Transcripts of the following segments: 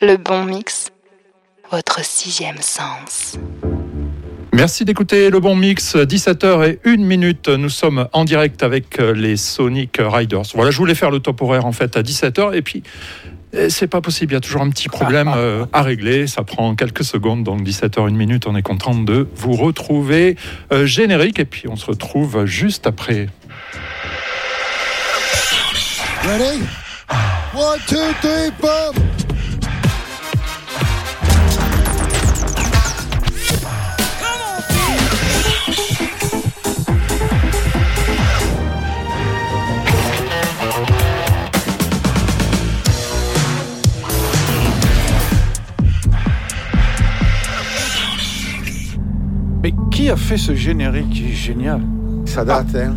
Le bon mix, votre sixième sens. Merci d'écouter le bon mix, 17h et 1 minute. Nous sommes en direct avec euh, les Sonic Riders. Voilà, je voulais faire le top horaire en fait à 17h et puis euh, c'est pas possible, il y a toujours un petit problème euh, à régler. Ça prend quelques secondes, donc 17h, 1 minute. On est content de vous retrouver. générique, et puis on se retrouve juste après. Ready? One, two, three, qui a fait ce générique génial Ça date, hein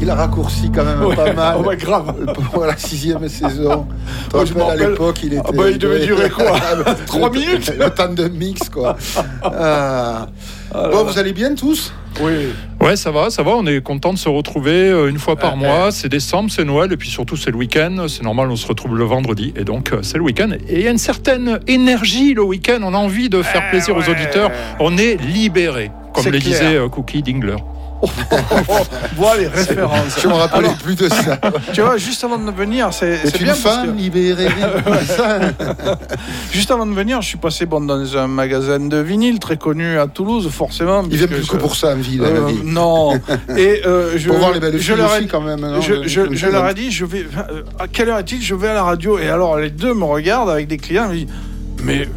Il a raccourci quand même Ouais, pas mal. ouais, grave. Pour la sixième saison. Tu je rappelles, à l'époque, il était. Ah bah, il devait durer quoi Trois minutes Le temps de mix, quoi. Ah. Bon, vous allez bien tous Oui. Ouais, ça va, ça va. On est content de se retrouver euh, une fois par Ouais, mois. C'est décembre, c'est Noël, et puis surtout c'est le week-end. C'est normal, on se retrouve le vendredi, et donc euh, c'est le week-end. Et il y a une certaine énergie le week-end. On a envie de faire Eh plaisir aux auditeurs. On est libéré, comme le clair. disait euh, Cookie Dingler. Voilà les références. Je me rappelais Alors, plus de ça. tu vois, juste avant de venir, c'est une bien parce femme que, libérée. Ça juste avant de venir, je suis passé bon, dans un magasin de vinyle très connu à Toulouse, forcément. Il vient puisque plus que je- pour ça, en ville, à Euh, vie. non. Et euh, je, Pour voir les belles je filles leur ai- aussi, quand même. non, je, le- je- le- je leur ai dit, je vais. euh, à quelle heure est-il Je vais à la radio. Et alors les deux me regardent avec des clients. Ils me disent, mais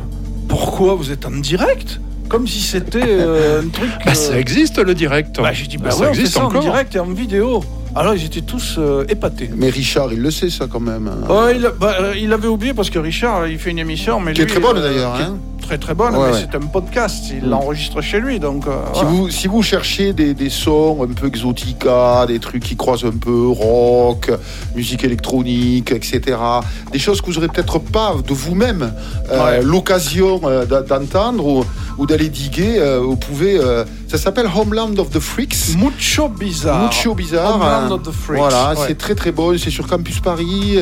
pourquoi vous êtes en direct? Comme si c'était euh, un truc. Bah, euh, ça existe le direct. bah, j'ai dit, bah, ça ouais, on fait existe en encore. direct et en vidéo. Alors ils étaient tous euh, épatés. Mais Richard, il le sait, ça, quand même. Ouais, il, bah, euh, il avait oublié parce que Richard, il fait une émission, mais Qui est très bonne, euh, d'ailleurs, hein. Très très bonne, Ouais, mais ouais. c'est un podcast. Il Mm. l'enregistre chez lui, donc. euh, Si voilà. vous, si vous cherchez des, des sons un peu exotica, des trucs qui croisent un peu rock, musique électronique, etc., des choses que vous n'aurez peut-être pas de vous-même euh, Ouais. l'occasion euh, d'entendre ou, ou d'aller diguer, vous pouvez. ça s'appelle Homeland of the Freaks. Mucho bizarre. Mucho bizarre. Homeland hein. of the Freaks. Voilà, c'est très très bon. C'est sur Campus Paris.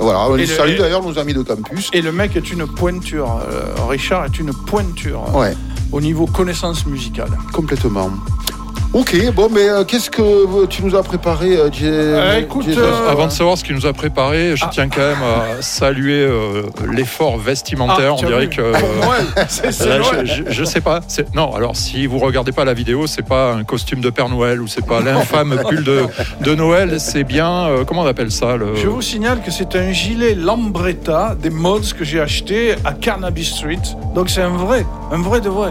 voilà, on les le- salue d'ailleurs nos amis de campus. Et le mec est une pointure. euh, Richard est une pointure euh, Ouais, au niveau connaissance musicale. complètement. Ok, bon, mais euh, qu'est-ce que tu nous as préparé, euh, Jay- Euh, écoute, euh, Avant de savoir ce qu'il nous a préparé, je Ah. tiens quand même à saluer euh, l'effort vestimentaire. Ah, On dirait vu que. euh, Noël, c'est c'est Là, je, je- je sais pas. c'est- Non, alors si vous regardez pas la vidéo, c'est pas un costume de Père Noël ou c'est pas l'infâme pull de, de Noël. C'est bien. euh, comment on appelle ça le... Je vous signale que c'est un gilet Lambretta des mods que j'ai acheté à Carnaby Street. Donc c'est un vrai, un vrai de vrai.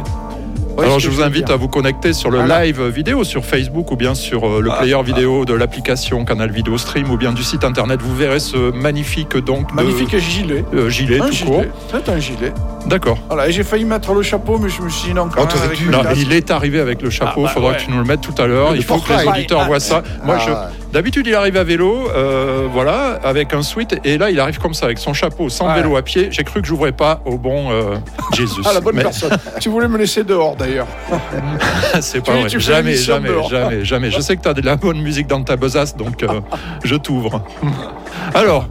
Alors je vous invite dire à vous connecter sur le Voilà. live vidéo sur Facebook ou bien sur euh, le Ah, player ah. vidéo de l'application Canal Vidéo Stream ou bien du site internet. Vous verrez ce magnifique donc de- Magnifique gilet. euh, gilet un tout gilet. court. C'est un gilet. D'accord. Voilà, et j'ai failli mettre le chapeau, mais je me suis dit non, quand Oh, même. avec Non, il est arrivé avec le chapeau. Ah, bah, faudra ouais. que tu nous le mettes tout à l'heure. Il faut que les auditeurs Ah, voient ça. Moi, je, Ah, D'habitude, il arrive à vélo, euh, voilà, avec un sweat, et là, il arrive comme ça, avec son chapeau, sans Ouais. vélo à pied. J'ai cru que j'ouvrais pas au bon euh, Jésus. Ah, la bonne Mais personne. tu voulais me laisser dehors d'ailleurs. c'est pas Tu- vrai. tu jamais, jamais, dehors. jamais, jamais. Je sais que tu as de la bonne musique dans ta besace, donc euh, je t'ouvre. Alors,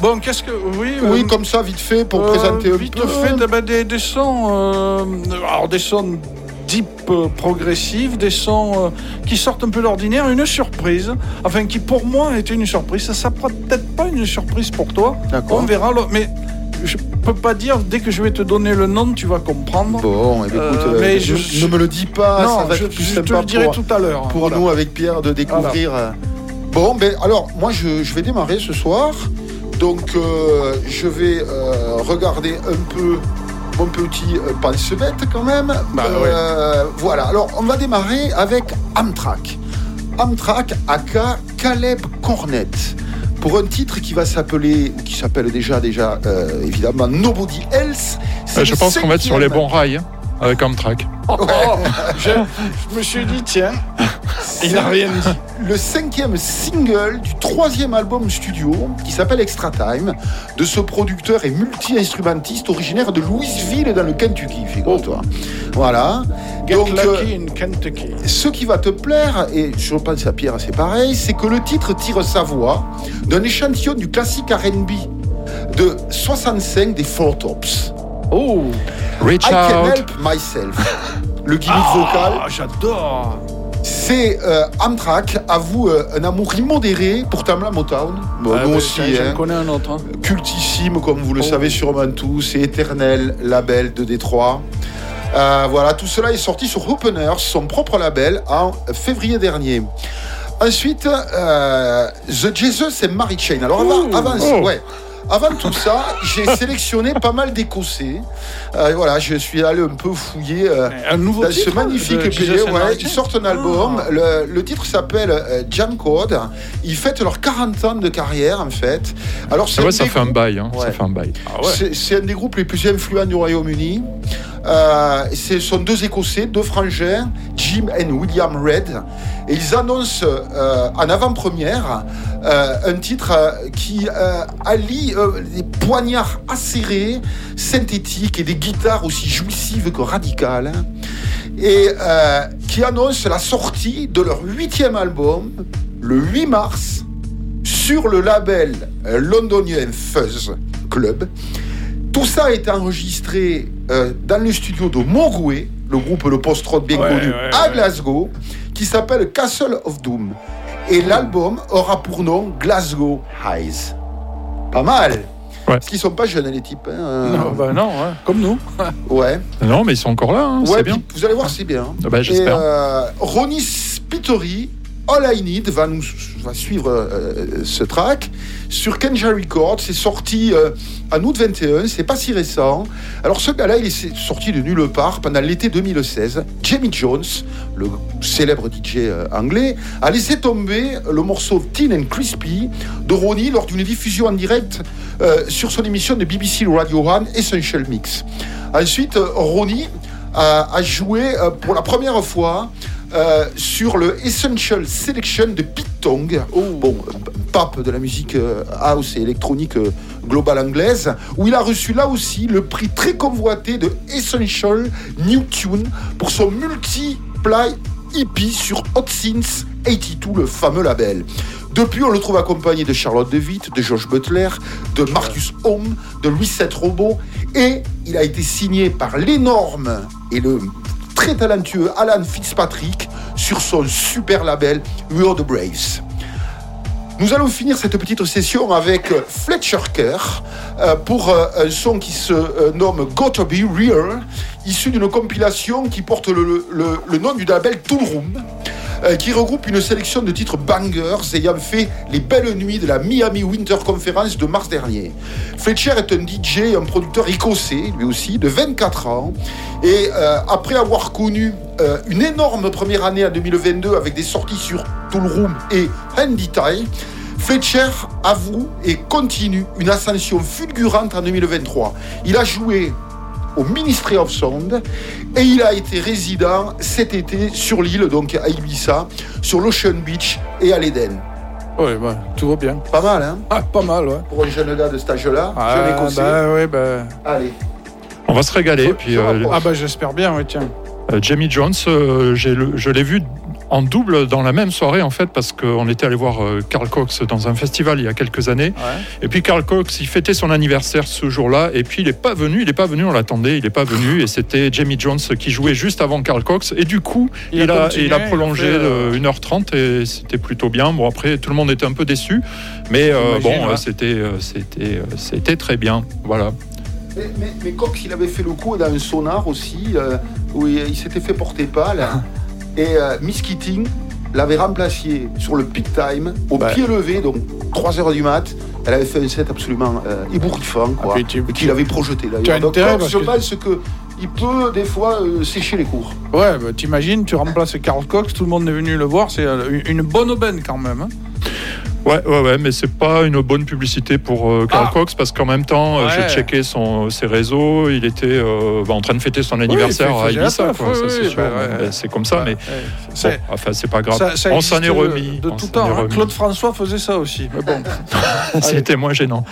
Bon, qu'est-ce que. Oui, Oui, euh, comme ça, vite fait, pour euh, présenter un vite peu. fait, eh ben, des, des sons. euh, alors, des sons deep euh, progressifs, des sons euh, qui sortent un peu de l'ordinaire, une surprise. Enfin, qui pour moi était une surprise. Ça, ça sera peut-être pas une surprise pour toi. D'accord. On verra. Mais je peux pas dire, dès que je vais te donner le nom, tu vas comprendre. Bon, eh bien, écoute, Euh, mais ne, je- ne me le dis pas, ça non, va je, être plus je te le dirai pour, tout à l'heure. pour Voilà. nous avec Pierre de découvrir. Bon, ben alors, moi je, je vais démarrer ce soir. Donc, euh, je vais euh, regarder un peu mon petit euh, pense-bête quand même. Bah, Euh, Voilà, alors on va démarrer avec Amtrak. Amtrak aka Caleb Cornet. Pour un titre qui va s'appeler, ou qui s'appelle déjà, déjà euh, évidemment Nobody Else. Euh, je pense qu'on va être sur les bons rails hein, avec Amtrak. Oh, je, je me suis dit, tiens, il n'a rien dit. le cinquième single du troisième album studio qui s'appelle Extra Time de ce producteur et multi-instrumentiste originaire de Louisville dans le Kentucky, figure-toi. Voilà. Get Donc, euh, lucky in Kentucky. ce qui va te plaire, et je pense à Pierre, c'est pareil, c'est que le titre tire sa voix d'un échantillon du classique RB de 65 des Four Tops. Oh I can Richard. help myself. Le gimmick vocal, Ah, j'adore c'est euh, Amtrak avoue euh, un amour immodéré pour Tamla Motown. Bon, Ah, nous bah, aussi, hein. connais un autre. hein. cultissime, comme vous le Oh. savez sûrement tous, et éternel label de Détroit. Euh, voilà, tout cela est sorti sur Openers, son propre label, en février dernier. Ensuite, euh, The Jesus et Mary Chain. Alors avant, avant, Oh. ouais. Avant tout ça, j'ai sélectionné pas mal d'Écossais. Euh, voilà, je suis allé un peu fouiller euh, Un nouveau dans titre ce magnifique pays. Ouais, ils sortent un album. Ah. Le, le titre s'appelle euh, Jam Code. Ils fêtent leurs 40 ans de carrière, en fait. Alors, c'est Ah ouais, ça fait un bail. hein, Ouais. Ça fait un bail. Ah C'est un des groupes les plus influents du Royaume-Uni. Euh, ce sont deux Écossais, deux frangins, Jim et William Red. Et ils annoncent euh, en avant-première euh, un titre euh, qui allie des poignards acérés, synthétiques et des guitares aussi jouissives que radicales. Et qui annonce la sortie de leur huitième album le 8 mars sur le label londonien Fuzz Club. Tout ça a été enregistré euh, dans le studio de Mogwai, le groupe le post-rock bien Ouais, connu, ouais, à ouais. Qui s'appelle Castle of Doom. Et l'album aura pour nom Glasgow Highs. Pas mal Ouais. Parce qu'ils sont pas jeunes, les types. hein. Non, bah non, ouais. comme nous. Ouais. Non, mais ils sont encore là. hein, ouais c'est bien. vous allez voir, c'est bien. Ah bah, J'espère. euh, Ronnie Spiteri, All I Need, va, nous, suivre euh, ce track sur Kenja Records. C'est sorti euh, en août 21, c'est pas si récent. Alors ce gars-là, il est sorti de nulle part pendant l'été 2016. Jamie Jones, le célèbre DJ euh, anglais, a laissé tomber le morceau Teen and Crispy de Ronnie lors d'une diffusion en direct euh, sur son émission de BBC Radio 1 Essential Mix. Ensuite, euh, Ronnie a, joué euh, pour la première fois euh, sur le Essential Selection de Pete Tong, bon, euh, pape de la musique euh, house et électronique euh, globale anglaise, où il a reçu là aussi le prix très convoité de Essential New Tune pour son multi-ply hippie sur Hot Since 82, le fameux label. Depuis, on le trouve accompagné de Charlotte DeWitt, de Josh Butler, de Marcus Home, de Louis Robot, et il a été signé par l'énorme et le très talentueux Alan Fitzpatrick sur son super label We Are the Braves. Nous allons finir cette petite session avec euh, Fletcher Kerr euh, pour euh, un son qui se nomme Gotta Be Real, issu d'une compilation qui porte le, nom du label Tool Room, euh, qui regroupe une sélection de titres bangers ayant fait les belles nuits de la Miami Winter Conference de mars dernier. Fletcher est un DJ un producteur écossais, lui aussi, de 24 ans. Et euh, après avoir connu euh, une énorme première année en 2022 avec des sorties sur Tool Room et Handy Tie, Fletcher avoue et continue une ascension fulgurante en 2023. Il a joué au Ministry of Sound et il a été résident cet été sur l'île, donc à Ibiza, sur l'Ocean Beach et à l'Eden. Ouais, bah, tout va bien. Pas mal, hein? Ah, pas mal, ouais. Pour un jeune gars de cet âge-là, jeune Ah, écossais. bah, ouais, bah. Allez. On va se régaler. je- Puis je euh. Ah, bah, j'espère bien, ouais, tiens. euh, Jamie Jones, euh, j'ai le- je l'ai vu en double dans la même soirée en fait parce qu'on était allé voir euh, Carl Cox dans un festival il y a quelques années Ouais. et puis Carl Cox il fêtait son anniversaire ce jour-là et puis il n'est pas venu il n'est pas venu on l'attendait il n'est pas venu et c'était Jamie Jones qui jouait juste avant Carl Cox et du coup Il il, a continué, il a il a prolongé fait, euh, de 1h30 et c'était plutôt bien bon après tout le monde était un peu déçu mais euh, bon ouais. euh, c'était euh, c'était euh, c'était très bien voilà Mais, mais- mais Cox, il avait fait le coup dans un sonar aussi, euh, où il, il s'était fait porter pâle. et euh, Miss Keating l'avait remplacé sur le peak time, au pied levé, donc 3h du mat. Elle avait fait un set absolument euh, ébouriffant, quoi. Ah, tu- qu'il avait projeté Tu as d'ailleurs. Donc parce je que- pense que il peut des fois euh, sécher les cours. Ouais, bah, t'imagines, tu remplaces Carl Cox, tout le monde est venu le voir, c'est euh, une- une bonne aubaine quand même. hein. Ouais, ouais, ouais, mais c'est pas une bonne publicité pour euh, Carl Ah. Cox parce qu'en même temps, euh, Ouais. j'ai checké son, ses réseaux, il était euh, bah, en train de fêter son anniversaire à Ibiza, oui, oui, c'est sûr. bah, comme ça, mais bon, c'est- enfin, c'est pas grave. ça- ça on s'en est existe remis. De tout temps. hein. Claude François faisait ça aussi. Mais bon. C'était moins gênant.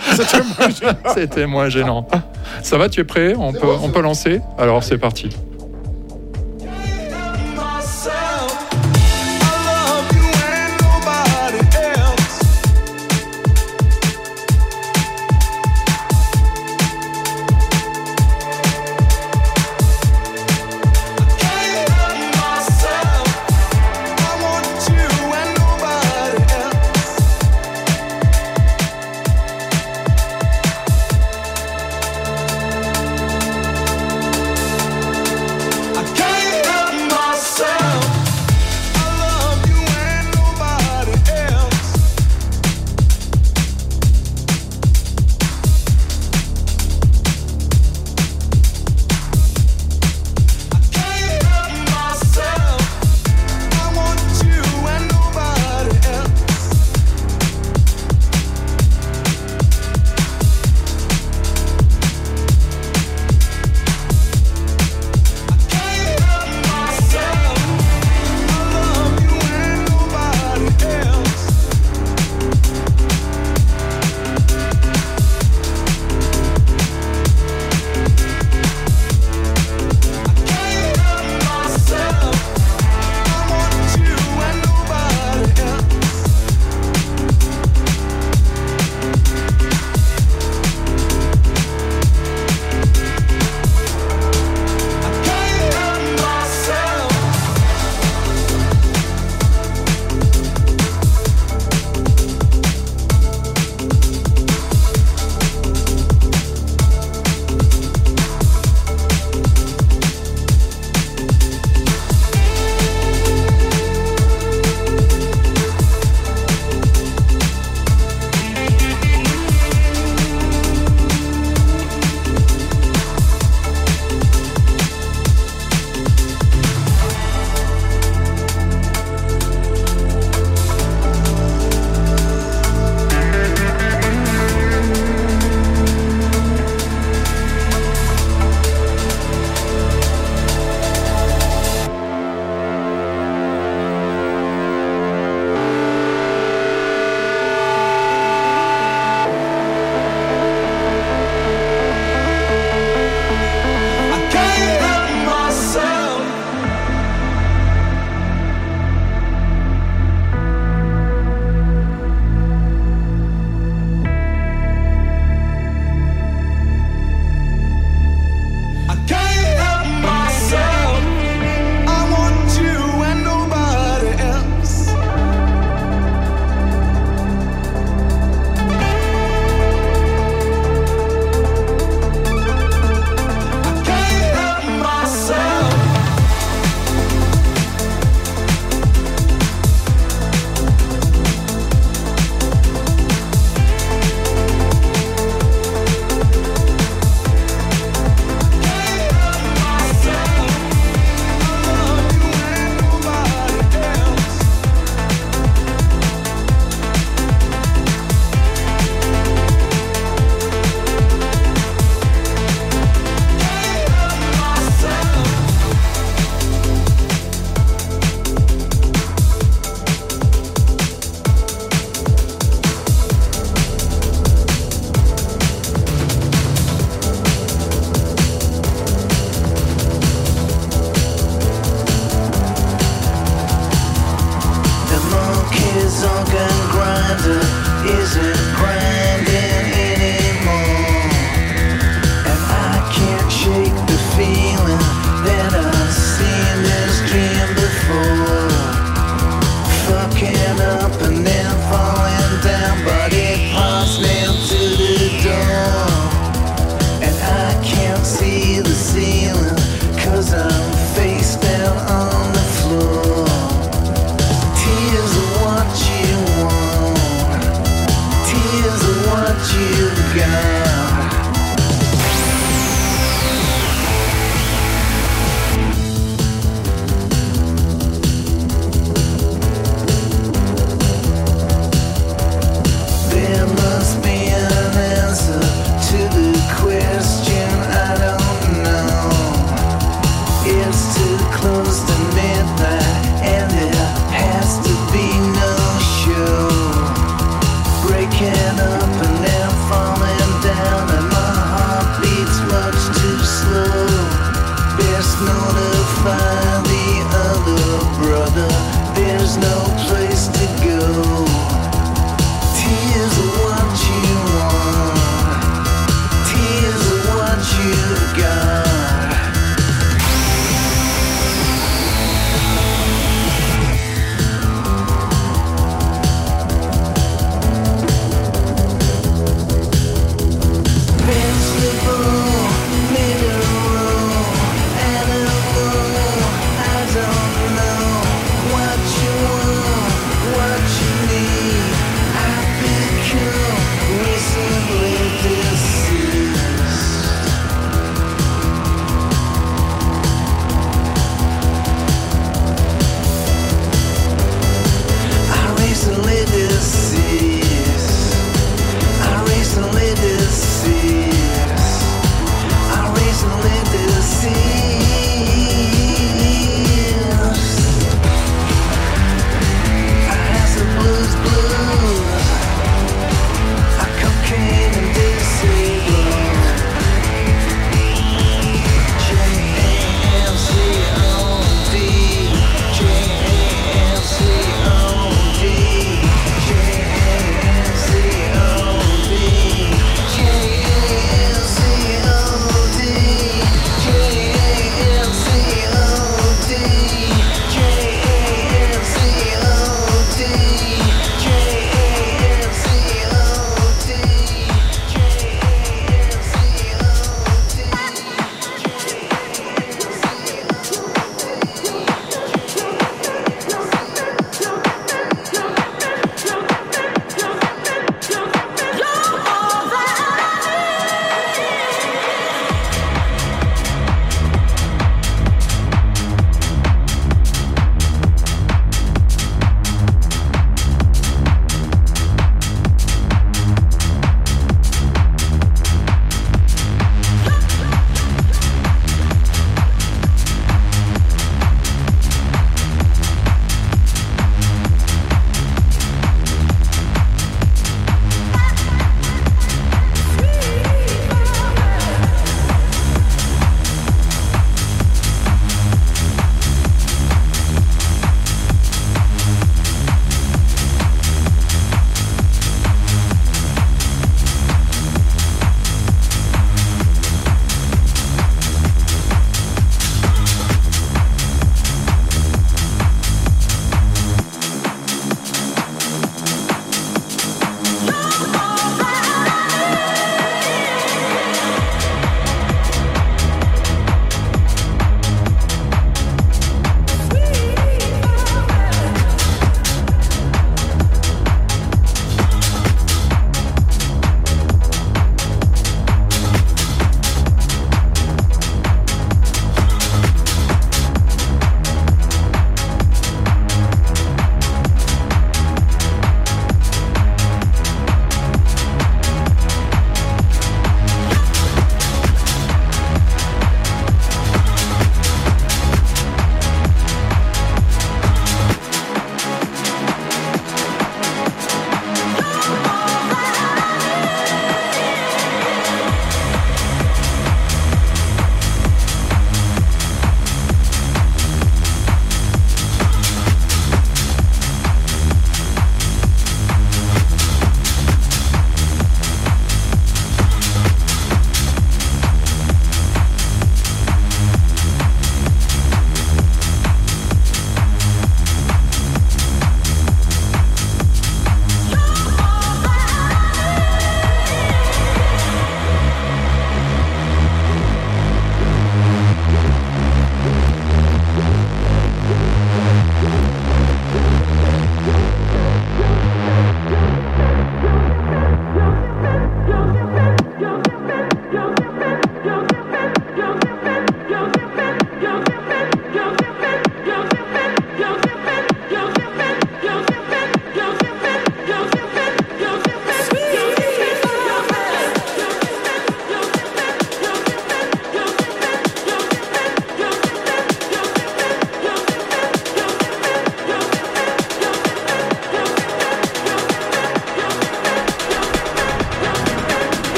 C'était moins gênant. Ça va, tu es prêt? On peut, on peut lancer? Alors c'est parti.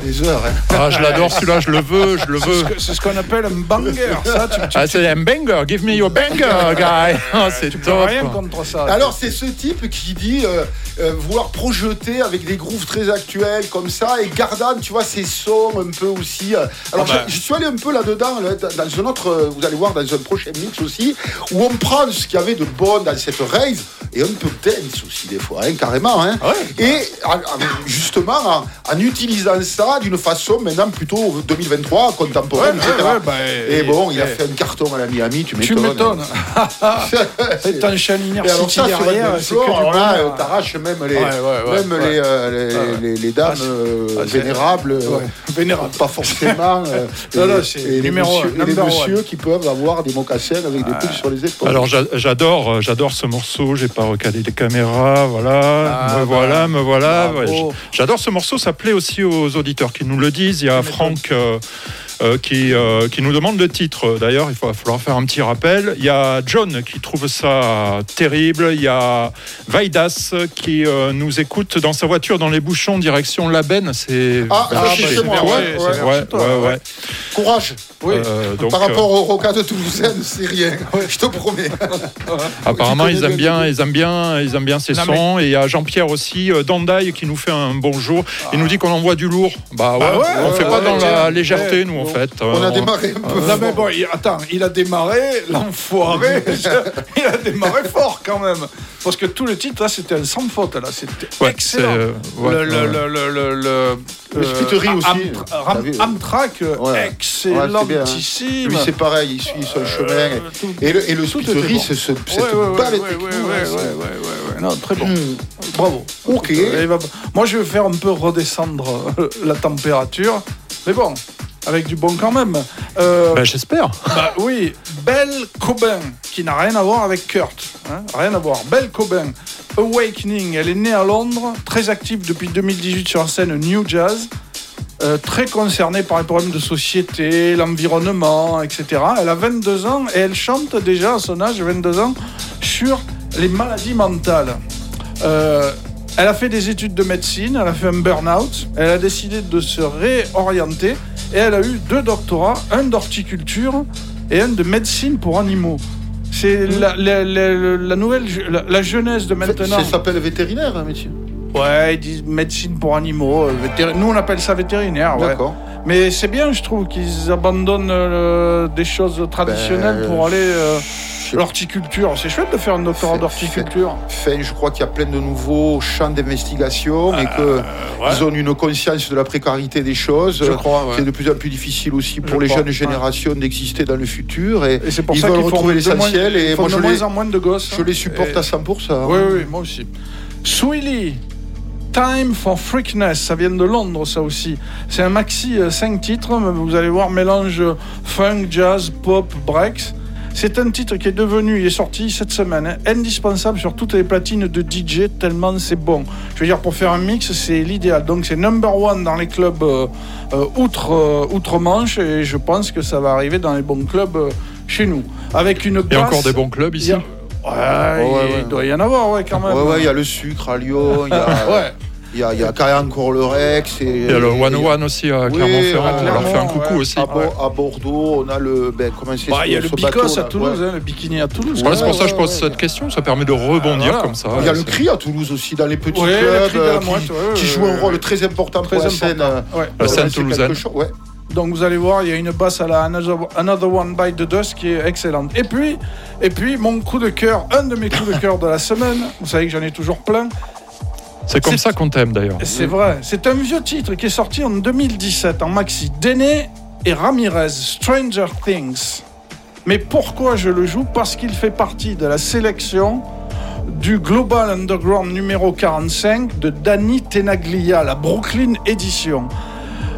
Des heures. hein. Ah, je l'adore celui-là, je le veux, je le C'est veux. C'est ce qu'on appelle un banger. Ça, tu, tu, Ah, c'est un banger, give me your banger, guy. Ah, c'est tu peux top. rien contre ça. Alors c'est ce type qui dit euh, euh, vouloir projeter avec des grooves très actuels comme ça et gardant tu vois ces sons un peu aussi. euh. Alors Ah bah. je, je suis allé un peu là-dedans là, dans dans un autre, vous allez voir dans un prochain mix aussi où on prend ce qu'il y avait de bon dans cette raise et un peu dance aussi des fois hein, carrément. Hein. Ah ouais. et en- en- justement en, en utilisant ça d'une façon maintenant plutôt 2023 contemporaine Ouais, etc. ouais, ouais, bah, et et- bon il a et- fait un carton à la Miami tu tu m'étonnes. m'étonnes. C'est- un chalinière City derrière. un C'est que alors là, euh, t'arraches même les, Ouais, ouais, ouais, même ouais. les, euh, les, les, les dames Ah, euh, ah, vénérables, euh, Ouais, vénérable. pas forcément. euh, Non, et- non, c'est et les numéro messieurs, les qui peuvent avoir des mocassins avec des poules sur les épaules. Alors j'a- j'adore, j'adore ce morceau. J'ai pas recalé les caméras, voilà, Ah, me bah, voilà, me voilà. Ouais, j- j'adore ce morceau. Ça plaît aussi aux auditeurs qui nous le disent. Il y a Franck euh, euh, qui euh, qui nous demande le titre. D'ailleurs, il va falloir faire un petit rappel. Il y a John qui trouve ça terrible. Il y a Vaidas qui euh, nous écoute dans sa voiture dans les bouchons direction Labenne. C'est Ah, ah, chez- bah, c'est moi, ouais, ouais, ouais, ouais. Courage, Oui. Euh, donc, par rapport au Roca de Toulousaine, c'est rien. Je te promets. Apparemment, ils aiment bien ils aiment bien, ils aiment bien ces Non, sons. Et il y a Jean-Pierre aussi, Dandaï, qui nous fait un bonjour. Il nous dit qu'on envoie du lourd. Bah ouais, Ah ouais, on ouais, fait pas ouais, dans la légèreté, Ouais. nous. Fait. On a démarré un peu. Non mais bon, il- attends, il a démarré, l'enfoiré, il a démarré fort quand même. Parce que tout le titre, là, c'était un sans faute, là, c'était Ouais, excellent. euh, ouais, le, le, le, le, le, le, Le euh, Am- aussi, Amtrak, Ouais. Hein. excellentissime. Lui, c'est pareil, il suit son Euh, chemin. tout- Et le, et le bon. c'est ce, cette Ouais, ouais, ouais, balle ouais, techno, ouais, hein, ouais, c'est- ouais, ouais, ouais, non, très bon. Hmm. Bravo. Ok. Va- Moi, je vais faire un peu redescendre la température. Mais bon, avec du bon quand même. Euh, Bah, J'espère. bah oui, Belle Cobain, qui n'a rien à voir avec Kurt. hein, rien à voir. Belle Cobain, Awakening, elle est née à Londres, très active depuis 2018 sur la scène New Jazz, euh, très concernée par les problèmes de société, l'environnement, etc. Elle a 22 ans et elle chante déjà à son âge, 22 ans, sur les maladies mentales. Euh, elle a fait des études de médecine, elle a fait un burn-out, elle a décidé de se réorienter et elle a eu deux doctorats, un d'horticulture et un de médecine pour animaux. C'est la, la- la- la nouvelle, la, jeunesse de maintenant. Ça s'appelle vétérinaire, hein, métier. Ouais, ils disent médecine pour animaux. euh, Nous, on appelle ça vétérinaire. ouais. D'accord. Mais c'est bien, je trouve, qu'ils abandonnent euh, des choses traditionnelles Ben, pour aller euh, sais- l'horticulture. C'est chouette de faire un doctorat d'horticulture. Enfin, je crois qu'il y a plein de nouveaux champs d'investigation et que ils ont une conscience de la précarité des choses. Je crois, ouais. C'est de plus en plus difficile aussi pour Je les crois, jeunes générations d'exister dans le futur et, Et c'est pour ils ça veulent qu'ils retrouver l'essentiel et moi de je moins les, en moins de gosses. je les supporte Et- à 100%. Oui, oui, moi aussi. Swilly, Time for Freakness, ça vient de Londres, ça aussi. C'est un maxi 5 titres, mais vous allez voir, mélange funk, jazz, pop, breaks. C'est un titre qui est devenu, il est sorti cette semaine, hein, indispensable sur toutes les platines de DJ, tellement c'est bon. Je veux dire, pour faire un mix, c'est l'idéal. Donc c'est number one dans les clubs euh, euh, outre, euh, outre-Manche, et je pense que ça va arriver dans les bons clubs euh, chez nous. Avec une Il y a basse- encore des bons clubs ici. a- Ouais, ouais, il ouais. doit y en avoir, ouais, quand même. Ouais, ouais, il y a le sucre à Lyon, il y a, Ouais. Il y a, il y a quand même encore le Rex. Et, Il y a le One One aussi à Oui, Clermont-Ferrand. On leur fait un coucou ouais. aussi. à, Bo- à Bordeaux, on a le. Ben, comment c'est Bah, il y a le Bicos à Toulouse, ouais. hein, le bikini à Toulouse. Voilà, c'est pour Ouais, ça que je pose ouais, cette question. Ça permet de rebondir voilà. comme ça. Il y a le cri à Toulouse aussi, dans les petits clubs, euh, qui, joue un rôle très important Très pour la important. scène. euh, Ouais. La scène toulousaine. Donc vous allez voir, il y a une basse à la Another, Another One Bite the Dust qui est excellente. Et puis, et puis mon coup de cœur, un de mes coups de cœur de la semaine, vous savez que j'en ai toujours plein, C'est comme ça qu'on t'aime d'ailleurs. c'est vrai, c'est un vieux titre qui est sorti en 2017 en maxi. Dene et Ramirez, Stranger Things. Mais pourquoi je le joue? Parce qu'il fait partie de la sélection du Global Underground numéro 45 de Danny Tenaglia, la Brooklyn Edition.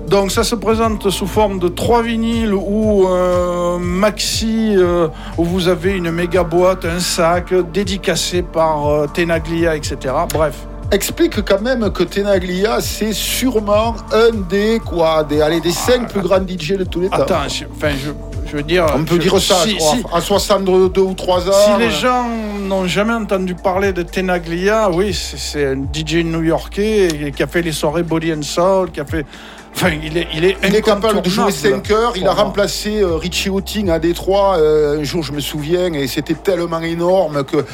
Donc ça se présente sous forme de trois vinyles ou un maxi euh, où vous avez une méga boîte, un sac dédicacé par euh, Tenaglia, etc. Bref. Explique quand même que Tenaglia, c'est sûrement un des, quoi, des, allez, des cinq plus grands DJ de tous les temps. Attends, je, enfin, je, je veux dire... On peut je- dire ça, si- je crois, si- à 62 ou 3 ans. Si les euh, gens n'ont jamais entendu parler de Tenaglia, oui, c'est- c'est un DJ new-yorkais qui a fait les soirées Body and Soul, qui a fait... Enfin, il est, il est Il est capable de jouer incontournable 5 heures. Il a remplacé euh, Richie Houting à Détroit. euh, un jour, je me souviens, et c'était tellement énorme que.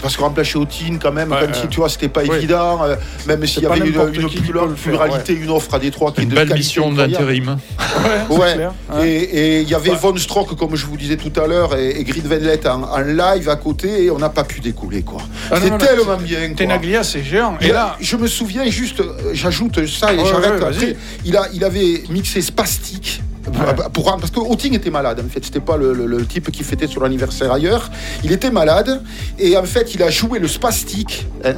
Parce que remplacer Houting, quand même, Ouais, quand ouais. il- tu vois, c'était pas Oui. évident. euh, même s'il y avait une, une pluralité, une offre à Détroit qui est Une de belle mission d'intérim. Ouais, c'est Ouais. clair, hein. Et il y avait Ouais. Von Stroke, comme je vous disais tout à l'heure, et, et Grid Venlet en, en live à côté, et on n'a pas pu décoller, quoi. Ah, C'est tellement bien. Tenaglia, c'est géant. Et là, je me souviens juste, euh, j'ajoute ça et Ouais, j'arrête ouais. Il, a, il avait mixé Spastic. Pour- parce que Houting était malade en fait, c'était pas le, le- le type qui fêtait son anniversaire ailleurs. Il était malade et en fait il a joué le spastic hein,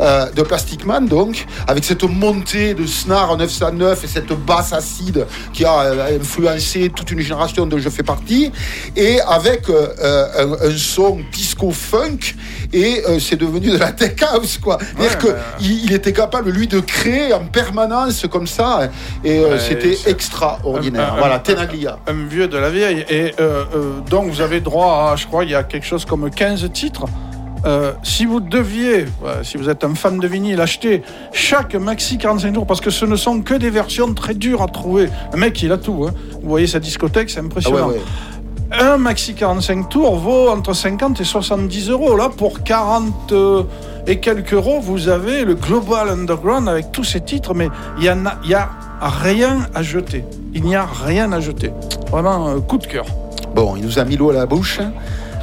euh, de Plastic Man donc avec cette montée de Snar 909 et cette basse acide qui a euh, influencé toute une génération dont je fais partie et avec euh, un, un son disco funk et euh, c'est devenu de la tech house quoi. C'est-à-dire Ouais, que ouais. il, était capable lui de créer en permanence comme ça et c'était extraordinaire. Voilà, Tenaglia. un vieux de la vieille. Et euh, euh, donc, vous avez droit à, je crois, il y a quelque chose comme 15 titres. Euh, si vous deviez, si vous êtes un fan de vinyle, acheter chaque maxi 45 tours, parce que ce ne sont que des versions très dures à trouver. Le mec, il a tout. hein. Vous voyez sa discothèque, c'est Ah ouais, impressionnant. ouais. Un maxi 45 tours vaut entre 50 et 70 euros. Là, pour 40 euh, et quelques euros, vous avez le Global Underground avec tous ces titres, mais il y, en a, y a rien à jeter. Il n'y a rien à jeter. Vraiment, euh, coup de cœur. Bon, il nous a mis l'eau à la bouche.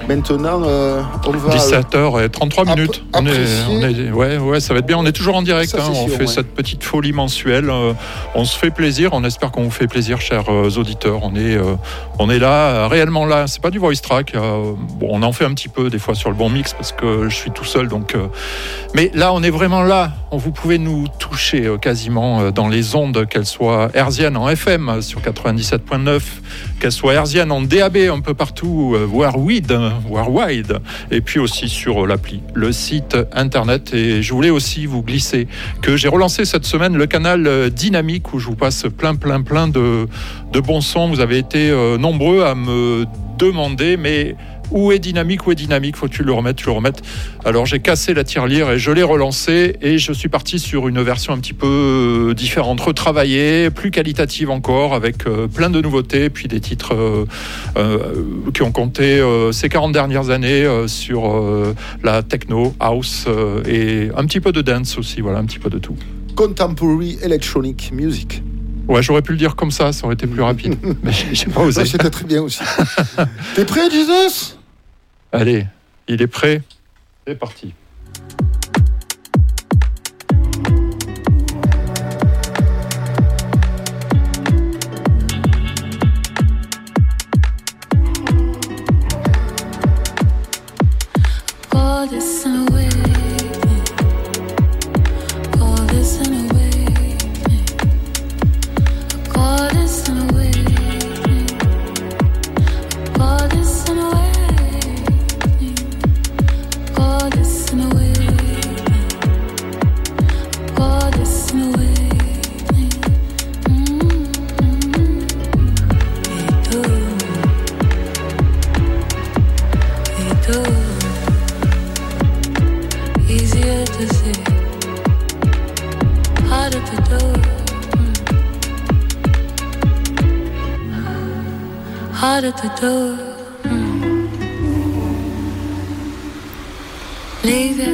Maintenant, euh, on va. 17h et 33 App- minutes. On est, apprécier. on est- ouais, ouais, ça va être bien. On est toujours en direct. Ça, hein. On sûr, fait ouais. cette petite folie mensuelle. euh, on se fait plaisir. On espère qu'on vous fait plaisir, chers euh, auditeurs. On est, euh, on est là, euh, réellement là. C'est pas du voice track. euh, bon, on en fait un petit peu des fois sur le bon mix parce que je suis tout seul. Donc, euh, mais là, on est vraiment là. On- Vous pouvez nous toucher euh, quasiment euh, dans les ondes, qu'elles soient herziennes en FM euh, sur 97.9, qu'elles soient herziennes en DAB un peu partout, euh, voire wide, euh, voire wide, et puis aussi sur euh, l'appli, le site internet. Et je voulais aussi vous glisser que j'ai relancé cette semaine le canal euh, Dynamique où je vous passe plein, plein, plein de, de bons sons. Vous avez été euh, nombreux à me demander, mais où est Dynamique Où est Dynamique Faut-tu le remettre, tu le remettre Alors j'ai cassé la tirelire et je l'ai relancé et je suis parti sur une version un petit peu euh, différente, retravaillée, plus qualitative encore, avec euh, plein de nouveautés, puis des titres euh, qui ont compté ces 40 dernières années sur la techno, house et un petit peu de dance aussi, voilà, un petit peu de tout. Contemporary Electronic Music. Ouais, j'aurais pu le dire comme ça, ça aurait été plus rapide, mais j'ai pas osé. C'était très bien aussi. T'es prêt, Jesus? Allez, il est prêt C'est parti. This Mm. Harder to do. Mm. Leave it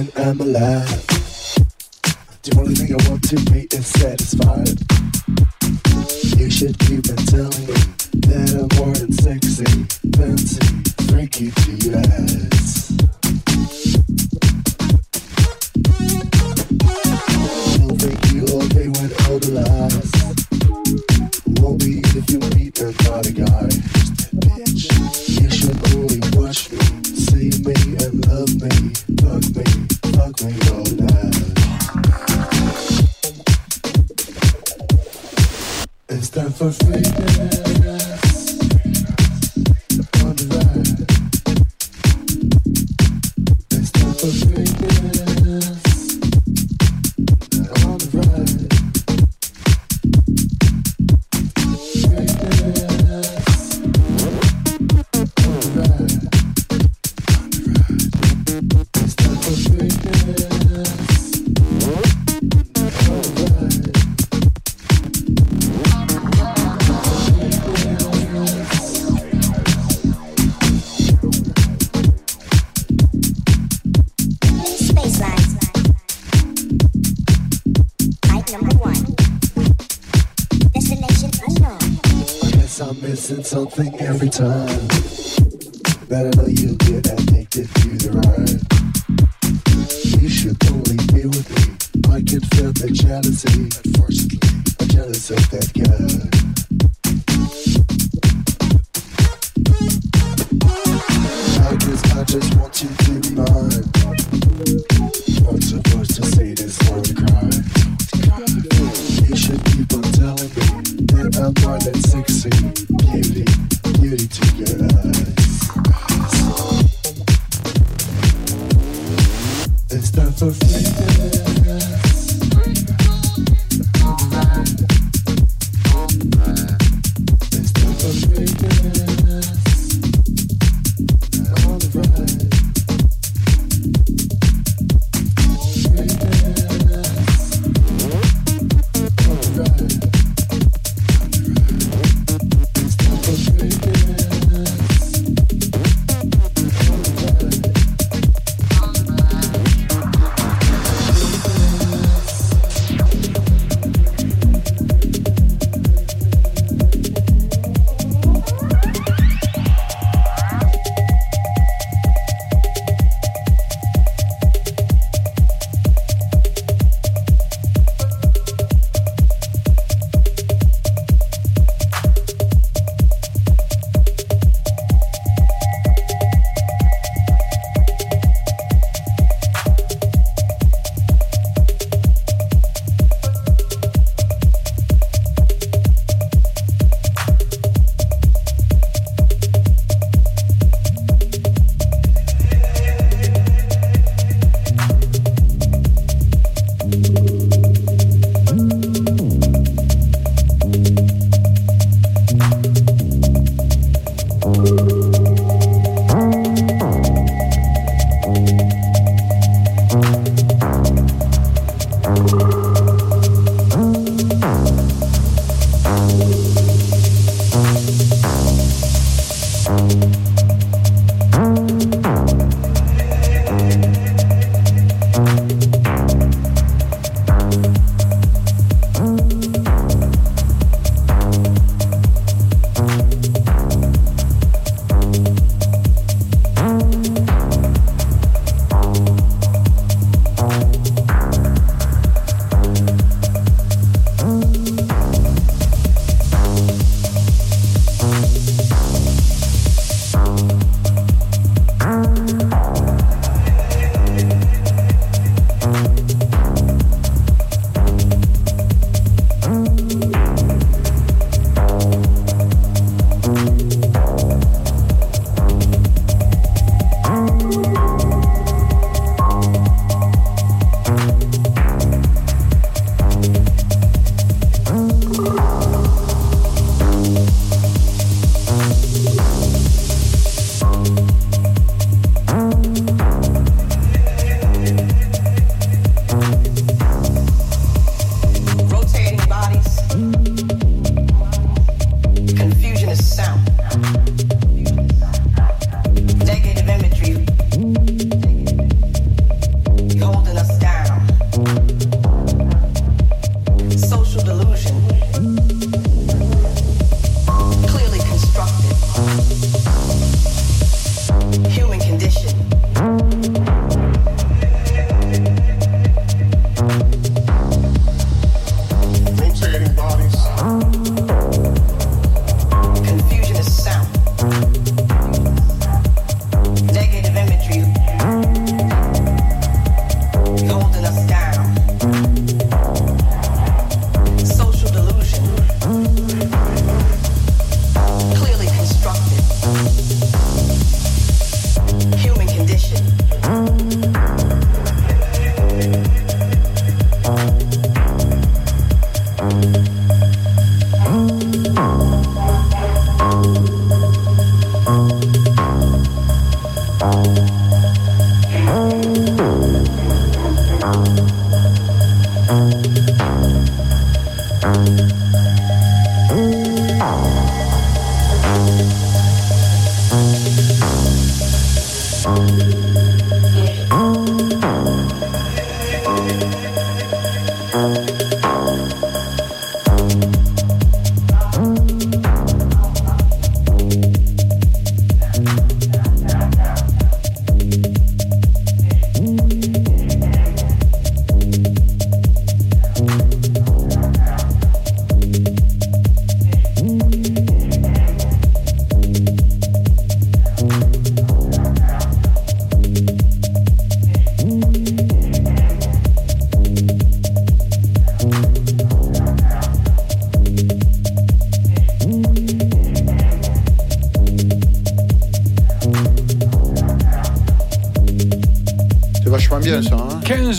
and I'm alive. The only thing I want to be is satisfied. You should keep on telling me that I'm more than sexy, fancy, freaky to your ass. I'll make you obey when all the lies. Won't be if you meet another guy, you should only It's time for freedom. Something every time.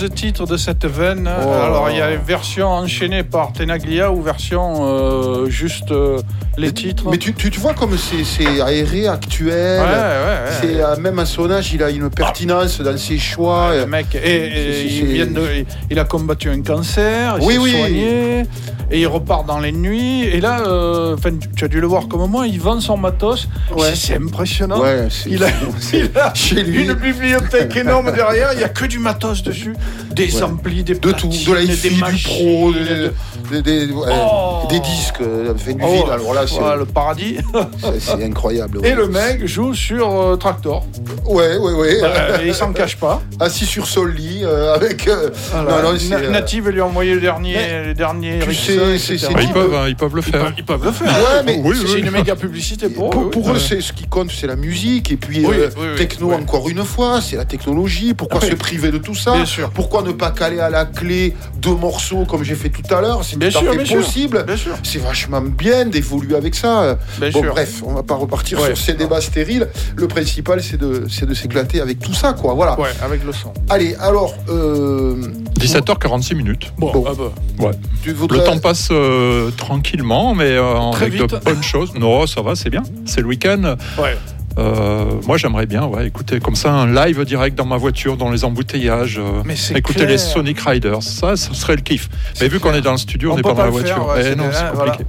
12 titres de cette veine. Oh. Alors, il y a version enchaînée par Tenaglia ou version euh, juste euh, les titres. Mais tu, tu, vois comme c'est aéré, actuel. Ouais, ouais, ouais. C'est euh, même un sonnage, il a une pertinence dans ses choix. le mec, et, il, vient de, il, a combattu un cancer. Il oui, oui. Soigné et il repart dans les nuits. Et là, euh, tu as dû le voir comme moi, il vend son matos. Ouais. C'est- impressionnant. Ouais, Il a, il a chez lui. une bibliothèque énorme derrière, il n'y a que du matos dessus. Des Ouais. amplis, des de tout, platines, de la des machines, pro, de- des, des- des- Oh. des disques, euh, fait du Oh. Alors là, c'est le paradis. c'est- incroyable. Et le mec joue sur euh, Tractor. Ouais, ouais, ouais. Euh, il s'en cache pas. Assis sur son lit euh, avec. euh, Voilà. non, non, Na- euh, Native lui a envoyé le dernier, Mais les derniers tu sais, c'est- Bah, ils dit- peuvent, hein, ils peuvent le Ils faire. peuvent, ils peuvent le faire. Ouais, mais Oui, c'est oui. une méga publicité pour Pour, eux. pour oui. eux, c'est ce qui compte, c'est la musique. Et puis, Oui, euh, oui, oui, techno, oui. encore une fois, c'est la technologie. Pourquoi Oui. se priver de tout ça Bien sûr. Pourquoi ne pas caler à la clé deux morceaux comme j'ai fait tout à l'heure C'est Bien tout à sûr, fait bien sûr. possible. Bien sûr. C'est vachement bien d'évoluer avec ça. Bien bon, sûr. bref, on va pas repartir Ouais. sur ces débats stériles. Le principal, c'est de, c'est de s'éclater avec tout ça, quoi. Voilà. Ouais, avec le son. Allez, alors, euh, 17h46 minutes. Bon, Bon. ah bah. Ouais. tu voudrais... Le temps passe euh, tranquillement, mais euh, Très avec de vite. bonnes choses. Non, ça va, c'est bien. C'est le week-end. Ouais. Euh, moi, j'aimerais bien, ouais, écouter comme ça un live direct dans ma voiture, dans les embouteillages. euh, Mais écouter clair. les Sonic Riders, ça, ce serait le kiff. Mais vu qu'on est dans le studio, on n'est pas dans la voiture. faire, ouais, Eh non, c'est compliqué.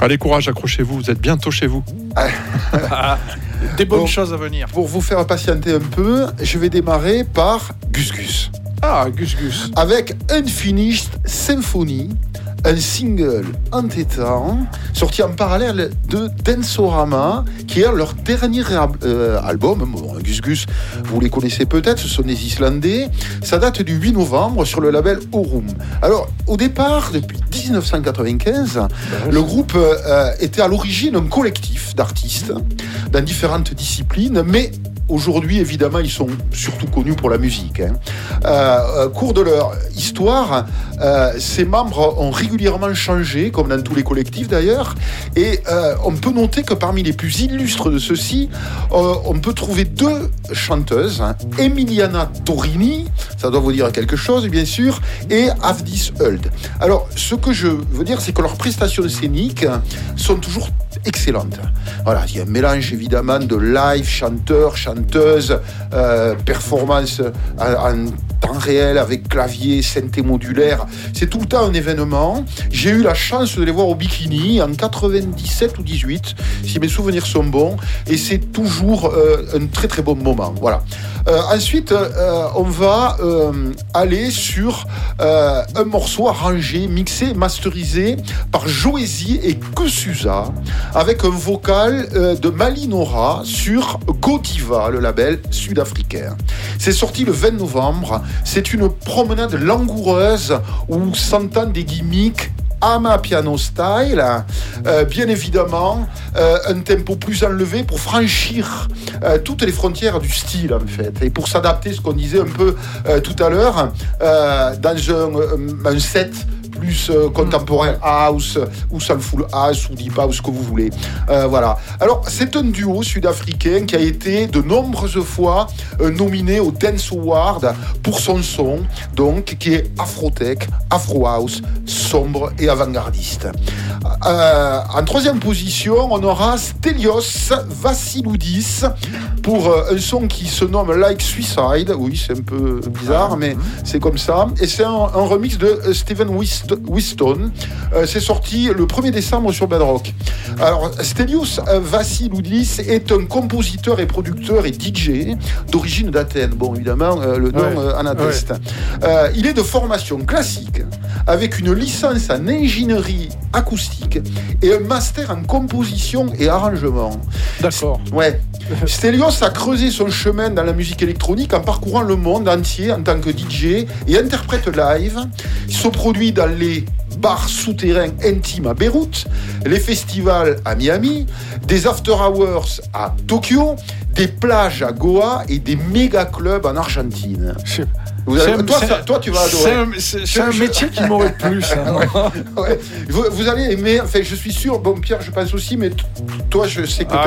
Allez, courage, accrochez-vous. Vous êtes bientôt chez vous. Des bonnes Bon. choses à venir. Pour vous faire patienter un peu, je vais démarrer par Gus Gus. Ah, Gus Gus. avec Unfinished Symphony, un single entêtant sorti en parallèle de Dansorama, qui est leur dernier euh, album. Bon, Gus Gus, vous les connaissez peut-être, ce sont des Islandais. Ça date du 8 novembre sur le label Orum. Alors, au départ, depuis 1995, le groupe euh, était à l'origine un collectif d'artistes dans différentes disciplines, mais Aujourd'hui, évidemment, ils sont surtout connus pour la musique. hein. Euh, euh, cours de leur histoire, euh, ces membres ont régulièrement changé, comme dans tous les collectifs d'ailleurs, et euh, on peut noter que parmi les plus illustres de ceux-ci, on peut trouver deux chanteuses, hein, Emiliana Torini, ça doit vous dire quelque chose bien sûr, et Avdis Huld. Alors, ce que je veux dire, c'est que leurs prestations scéniques sont toujours excellentes. Voilà, il y a un mélange évidemment de live, chanteurs, euh, performances en, en temps réel avec clavier, synthé modulaire. C'est tout le temps un événement. J'ai eu la chance de les voir au bikini en 97 ou 18, si mes souvenirs sont bons, et c'est toujours euh, un très très bon moment. Voilà. Euh, ensuite, euh, on va euh, aller sur euh, un morceau arrangé, mixé, masterisé par Joézy et Kusuza, avec un vocal euh, de Malinora sur Godiva, le label sud-africain. C'est sorti le 20 novembre. C'est une promenade langoureuse où s'entendent des gimmicks Ama Piano Style, Euh, bien évidemment, euh, un tempo plus enlevé pour franchir euh, toutes les frontières du style en fait, et pour s'adapter, ce qu'on disait un peu tout à l'heure, dans un, un set plus euh, contemporain house ou soulful house ou deep house ce que vous voulez. Euh, voilà. Alors c'est un duo sud-africain qui a été de nombreuses fois euh, nominé au Dance Award pour son son donc qui est afrotech afro house sombre et avant-gardiste. En troisième position on aura Stelios Vassiloudis pour un son qui se nomme Like Suicide. Oui c'est un peu bizarre mais c'est comme ça. Et c'est un, un remix de Steven Wist- Wiston. Euh, c'est sorti le 1er décembre sur Bedrock. Alors, Stelios Vassiloudis est un compositeur et producteur et DJ d'origine d'Athènes. Bon, évidemment, euh, le nom Ouais. euh, en atteste. Euh, il est de formation classique, avec une licence en ingénierie acoustique et un master en composition et arrangement. D'accord. Ouais. Stelios a creusé son chemin dans la musique électronique en parcourant le monde entier en tant que DJ et interprète live. Il se produit dans les bars souterrains intimes à Beyrouth, les festivals à Miami, des after hours à Tokyo, des plages à Goa et des méga clubs en Argentine. Je- un- toi, c'est- ça- toi, tu vas adorer. c'est- un métier qui m'aurait plu, ça. Ouais. Vous, vous allez aimer, enfin je suis sûr, bon Pierre je pense aussi, mais toi je sais que Ah,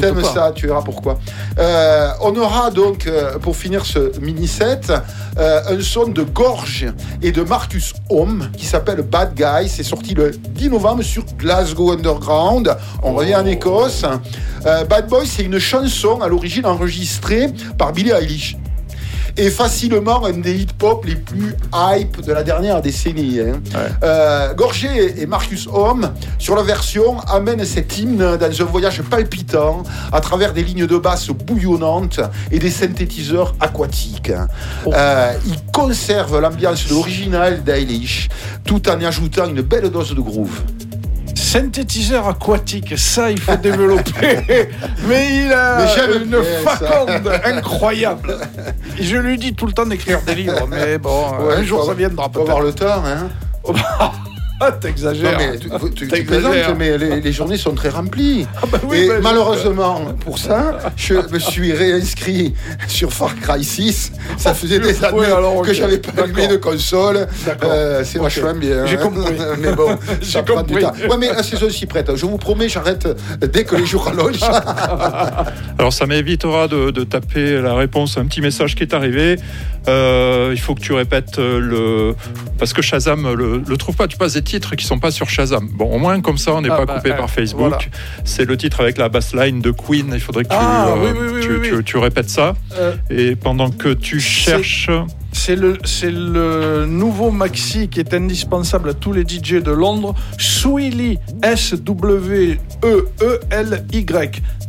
t'aimes- ça, tu verras pourquoi. Euh, on aura donc, euh, pour finir ce mini-set, euh, un son de Gorge et de Marcus Home qui s'appelle Bad Guy. C'est sorti le 10 novembre sur Glasgow Underground. On revient en Écosse. Euh, Bad Boy, c'est une chanson à l'origine enregistrée par Billie Eilish est facilement un des hip-hop les plus hype de la dernière décennie. hein. Euh, Gorgé et Marcus Homme, sur la version, amènent cet hymne dans un voyage palpitant à travers des lignes de basse bouillonnantes et des synthétiseurs aquatiques. Euh, ils conservent l'ambiance de l'original d'Eilish tout en y ajoutant une belle dose de groove. Synthétiseur aquatique, ça il faut développer. Mais il a Mais une ça. faconde incroyable. Je lui dis tout le temps d'écrire des livres, mais bon, un jour ça viendra faut avoir peut-être. le temps. Hein. Ah, t'exagères. mais tu, tu- tu plaisantes, mais les, les journées sont très remplies. bah oui, et bah, malheureusement, pour ça, je me suis réinscrit sur Far Cry 6. Ça faisait des années Ouais, alors, ok. que j'avais pas allumé de console. Euh, c'est Ok. vachement bien. J'ai hein. compris. mais bon, J'ai ça prend du compris. temps. Ouais, mais la saison s'y prête. Je vous promets, j'arrête dès que les jours rallongent. Alors ça m'évitera de, de taper la réponse à un petit message qui est arrivé. Euh, il faut que tu répètes euh, le parce que Shazam le, le trouve pas. Tu passes des titres qui sont pas sur Shazam. Bon, au moins comme ça, on n'est Ah pas bah, coupé euh, par Facebook. voilà. C'est le titre avec la bassline de Queen. Il faudrait que tu, Ah, oui, oui, oui, tu, oui, oui. tu- tu répètes ça. Euh, Et pendant que tu cherches, C'est le, le nouveau maxi qui est indispensable à tous les DJ de Londres. Swilly, S-W-E-E-L-Y.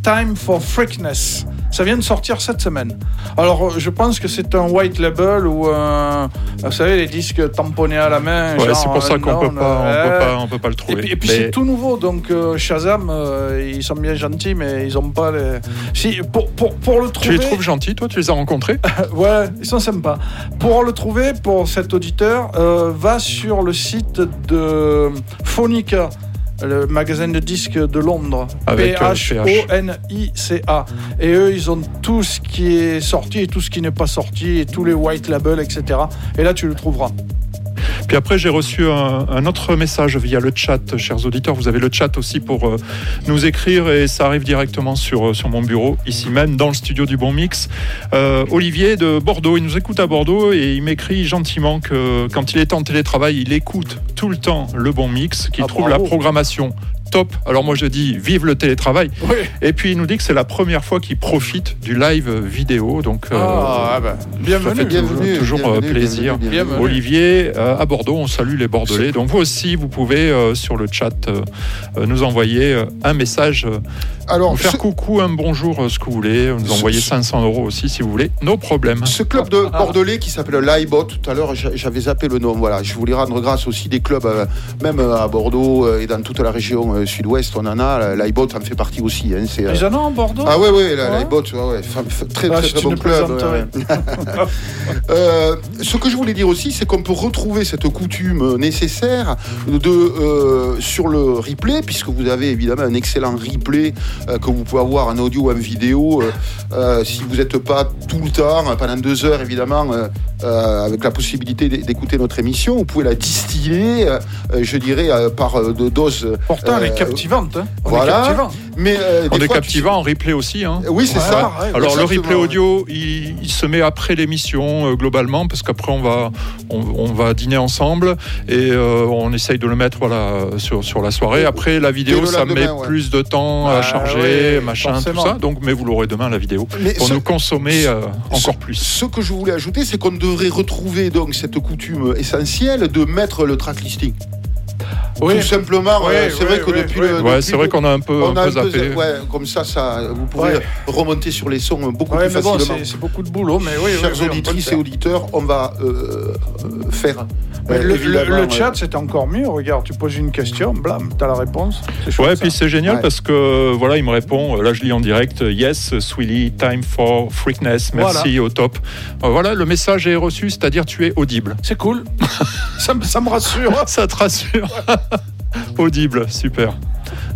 Time for Freakness. Ça vient de sortir cette semaine. Alors, je pense que c'est un white label ou un. Vous savez, les disques tamponnés à la main. ouais, c'est pour ça qu'on peut pas, on euh, peut pas, on peut pas le trouver. et puis Mais- c'est tout nouveau, donc euh, Shazam, euh, ils sont bien gentils, mais ils ont pas les. Si, pour, pour, pour le tu trouver. les trouves gentils, toi? Tu les as rencontrés? Ouais, ils sont sympas. Pour le trouver, pour cet auditeur, euh, va sur le site de Phonica, le magasin de disques de Londres. Euh, P-H-O-N-I-C-A. Et eux, ils ont tout ce qui est sorti et tout ce qui n'est pas sorti, et tous les white labels, etc. Et là, tu le trouveras. Puis après, j'ai reçu un, un autre message via le chat, chers auditeurs. Vous avez le chat aussi pour euh, nous écrire et ça arrive directement sur, euh, sur mon bureau, ici même, dans le studio du Bon Mix. Euh, Olivier de Bordeaux, il nous écoute à Bordeaux et il m'écrit gentiment que quand il est en télétravail, il écoute tout le temps le Bon Mix, qu'il Ah, trouve bravo. la programmation top. Alors moi je dis vive le télétravail. Oui. Et puis il nous dit que c'est la première fois qu'il profite du live vidéo. Donc euh, Ah, bah, bienvenue. ça fait Bienvenue, toujours, toujours, euh, bienvenue, plaisir. bienvenue, Bienvenue. Olivier euh, à Bordeaux, on salue les Bordelais. Donc vous aussi, vous pouvez euh, sur le chat euh, euh, nous envoyer euh, un message, euh, Alors, nous faire ce, coucou, un bonjour, euh, ce que vous voulez, nous envoyer ce- 500 euros aussi si vous voulez, nos problèmes. ce club de Bordelais qui s'appelle l'IBOT, tout à l'heure j'a- j'avais zappé le nom. Voilà, je voulais rendre grâce aussi des clubs, euh, même euh, à Bordeaux euh, et dans toute la région euh, sud-ouest, on en a. L'IBOT en fait partie aussi. hein, c'est, euh, Ils en ont en Bordeaux Ah ouais, ouais, la, Ouais. très, Ah, très, très bon club. Euh, ce que je voulais dire aussi, c'est qu'on peut retrouver cette coutume nécessaire de, sur le replay, puisque vous avez évidemment un excellent replay que vous pouvez avoir en audio ou en vidéo. si vous n'êtes pas tout le temps, pendant deux heures évidemment, avec la possibilité d'é- d'écouter notre émission, vous pouvez la distiller, je dirais, par de doses Pourtant, elle est captivante. hein. On est voilà. captivant. Mais euh, On est fois, tu- captivant en replay aussi. Hein. Oui, c'est Ouais, ça. ouais. Alors le replay ouais. audio, il, il se met après l'émission euh, globalement parce qu'après on va on, on va dîner ensemble et euh, on essaye de le mettre voilà sur, sur la soirée. Après la vidéo, ça met ouais. plus de temps à charger, machin, forcément. tout ça. Donc mais vous l'aurez demain la vidéo Mais pour ce- nous consommer euh, encore ce- plus. Ce que je voulais ajouter, c'est qu'on devrait retrouver donc cette coutume essentielle de mettre le track listing. Oui. Tout simplement, Oui, euh, c'est oui, vrai que depuis oui. le. Ouais, c'est vrai qu'on a un peu, on un a peu un peu, zappé. ouais, comme ça, ça, vous Ouais. remonter sur les sons beaucoup Ouais, plus mais bon, facilement. c'est beaucoup de boulot, mais oui, Chers auditrices et auditeurs, on va euh, euh, faire. Mais euh, le, le- évidemment, le chat, euh, c'est encore mieux. Regarde, tu poses une question, blam, t'as la réponse. Chouette, Ouais, puis c'est génial Ouais. parce que voilà, il me répond. Là, je lis en direct. Yes, Swilly, time for freakness. Merci, au top. Euh, Voilà, le message est reçu, c'est-à-dire tu es audible. C'est cool. ça, me- ça me rassure. Ça te rassure. audible, super.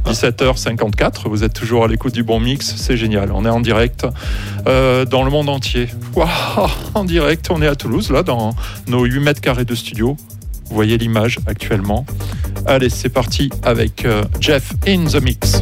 17h54, vous êtes toujours à l'écoute du bon mix, c'est génial. On est en direct euh, dans le monde entier. En direct, on est à Toulouse, là, dans nos 8 mètres carrés de studio. Vous voyez l'image actuellement. Allez, c'est parti avec euh, Jeff in the mix.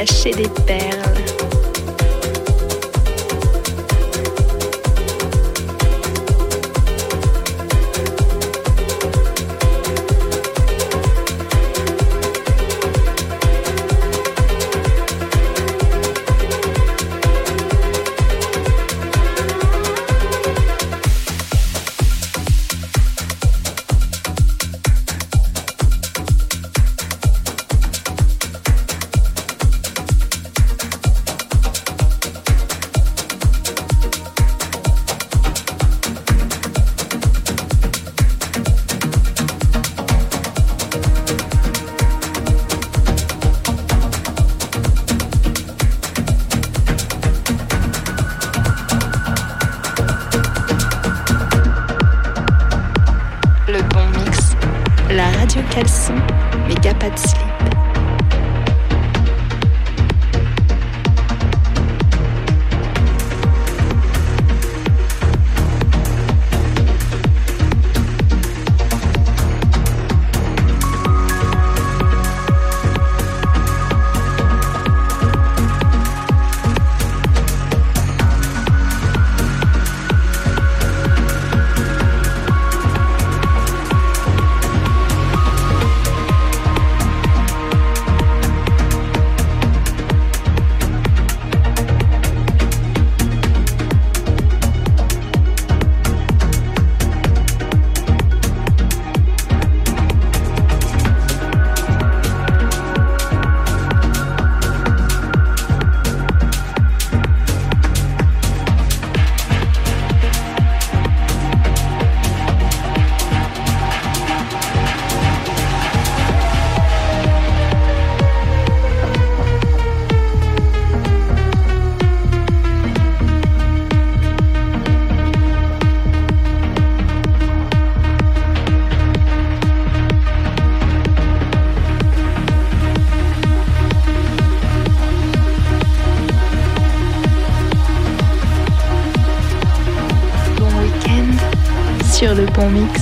Lâcher des sur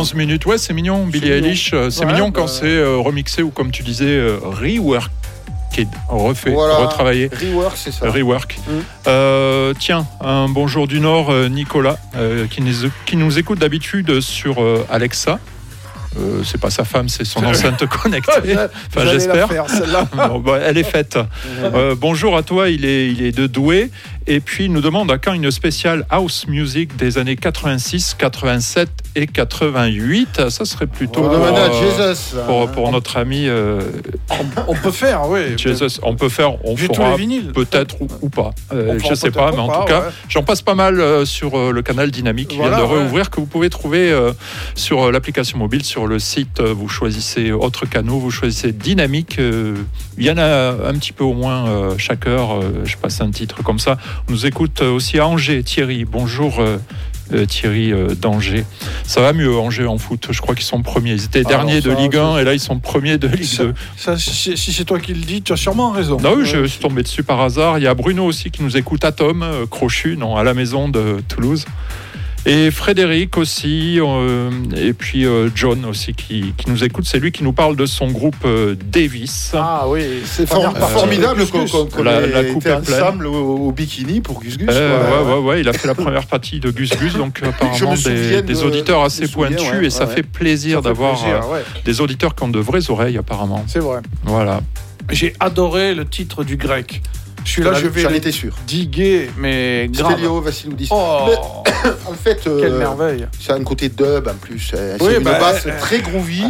11 minutes, ouais, c'est mignon. Billy Eilish, c'est mignon euh, quand bah, c'est euh, remixé ou comme tu disais, euh, rework refait, retravaillé. Rework, c'est ça. Rework. Mm. Tiens, un bonjour du Nord, Nicolas, qui, nous, écoute d'habitude sur Alexa. c'est pas sa femme, c'est son enceinte connectée. enfin, j'espère. Bah, elle est faite. bonjour à toi, il est, il est de Douai et puis, il nous demande à quand une spéciale house music des années 86, 87 et 88. Ça serait plutôt Pour pour, euh, Jesus. pour, hein. pour notre ami euh, On peut faire, oui. Jesus. On peut faire, on fera les vinyles. peut-être ou, ou pas. Euh, On je fera sais peut-être pas, mais en pas, tout cas, ouais. j'en passe pas mal euh, sur euh, le canal Dynamique qui Voilà, vient de ouais. réouvrir, que vous pouvez trouver euh, sur euh, l'application mobile, sur le site. euh, Vous choisissez autre canot, vous choisissez Dynamique. euh, Il y en a un petit peu au moins euh, chaque heure. euh, je passe un titre comme ça. On nous écoute euh, aussi à Angers, Thierry. Bonjour. euh, euh, Thierry d'Angers. Ça va mieux, Angers en foot? Je crois qu'ils sont premiers. Ils étaient Ah, derniers de Ligue je- 1 et là ils sont premiers de Ligue Ça- 2. Ça, si c'est toi qui le dis, tu as sûrement raison. Non, oui, je suis tombé dessus par hasard. Il y a Bruno aussi qui nous écoute à Tom, Crochu, non, à la maison de Toulouse. Et Frédéric aussi, euh, et puis euh, John aussi qui, qui nous écoute. C'est lui qui nous parle de son groupe euh, Davis. Ah oui, C'est for- formidable qu'on La- ait la coupe est pleine. au, au bikini pour Gus Gus. Euh, quoi. ouais, ouais, ouais, il a fait la première partie de Gus Gus, donc apparemment des, de- des auditeurs assez pointus, ouais, et ça ouais, fait plaisir d'avoir euh, des auditeurs qui ont de vraies oreilles apparemment. C'est vrai. Voilà. J'ai adoré le titre du grec. Celui-là, je vais J'en étais sûr. diguer, mais grave. Stelio Vassiloudis. Oh, Mais, en fait, euh, quelle merveille. c'est un côté dub en plus. euh, C'est Oui, une bah, basse euh, très groovy,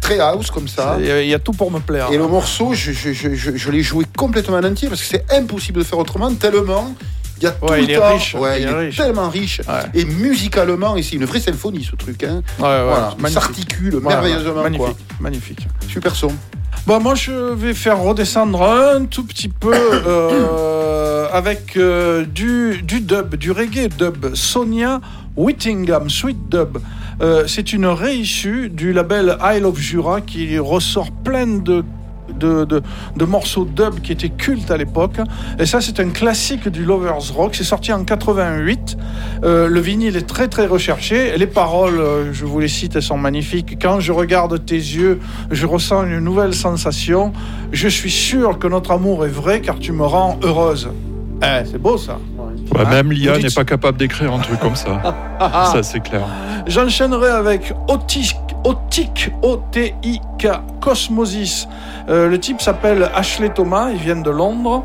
très house comme ça. Il y a- il y a tout pour me plaire. Et le morceau, je, je, je, je- je l'ai joué complètement en entier parce que c'est impossible de faire autrement, tellement il y a tout le est temps. riche, Ouais, il il, est est riche. tellement riche. Ouais. Et musicalement, et c'est une vraie symphonie ce truc. Hein. Ouais, ouais, voilà, il s'articule merveilleusement. magnifique, Quoi. magnifique. Super son. Bon, moi, je vais faire redescendre un tout petit peu euh, avec euh, du, du dub, du reggae dub. Sonia Whittingham, Sweet Dub. Euh, c'est une réissue du label Isle of Jura qui ressort plein de de, de- de morceaux dub qui étaient cultes à l'époque. Et ça, c'est un classique du Lovers Rock. C'est sorti en 88. Euh, le vinyle est très très recherché. Les paroles, euh, je vous les cite, elles sont magnifiques. Quand je regarde tes yeux, je ressens une nouvelle sensation. Je suis sûr que notre amour est vrai car tu me rends heureuse. Eh, c'est beau ça. Ouais, Hein même l'IA Vous n'est pas capable d'écrire un truc comme ça. ça, c'est clair. J'enchaînerai avec Otic, Otic, O-T-I-K, Cosmosis. Euh, le type s'appelle Ashley Thomas, ils viennent de Londres.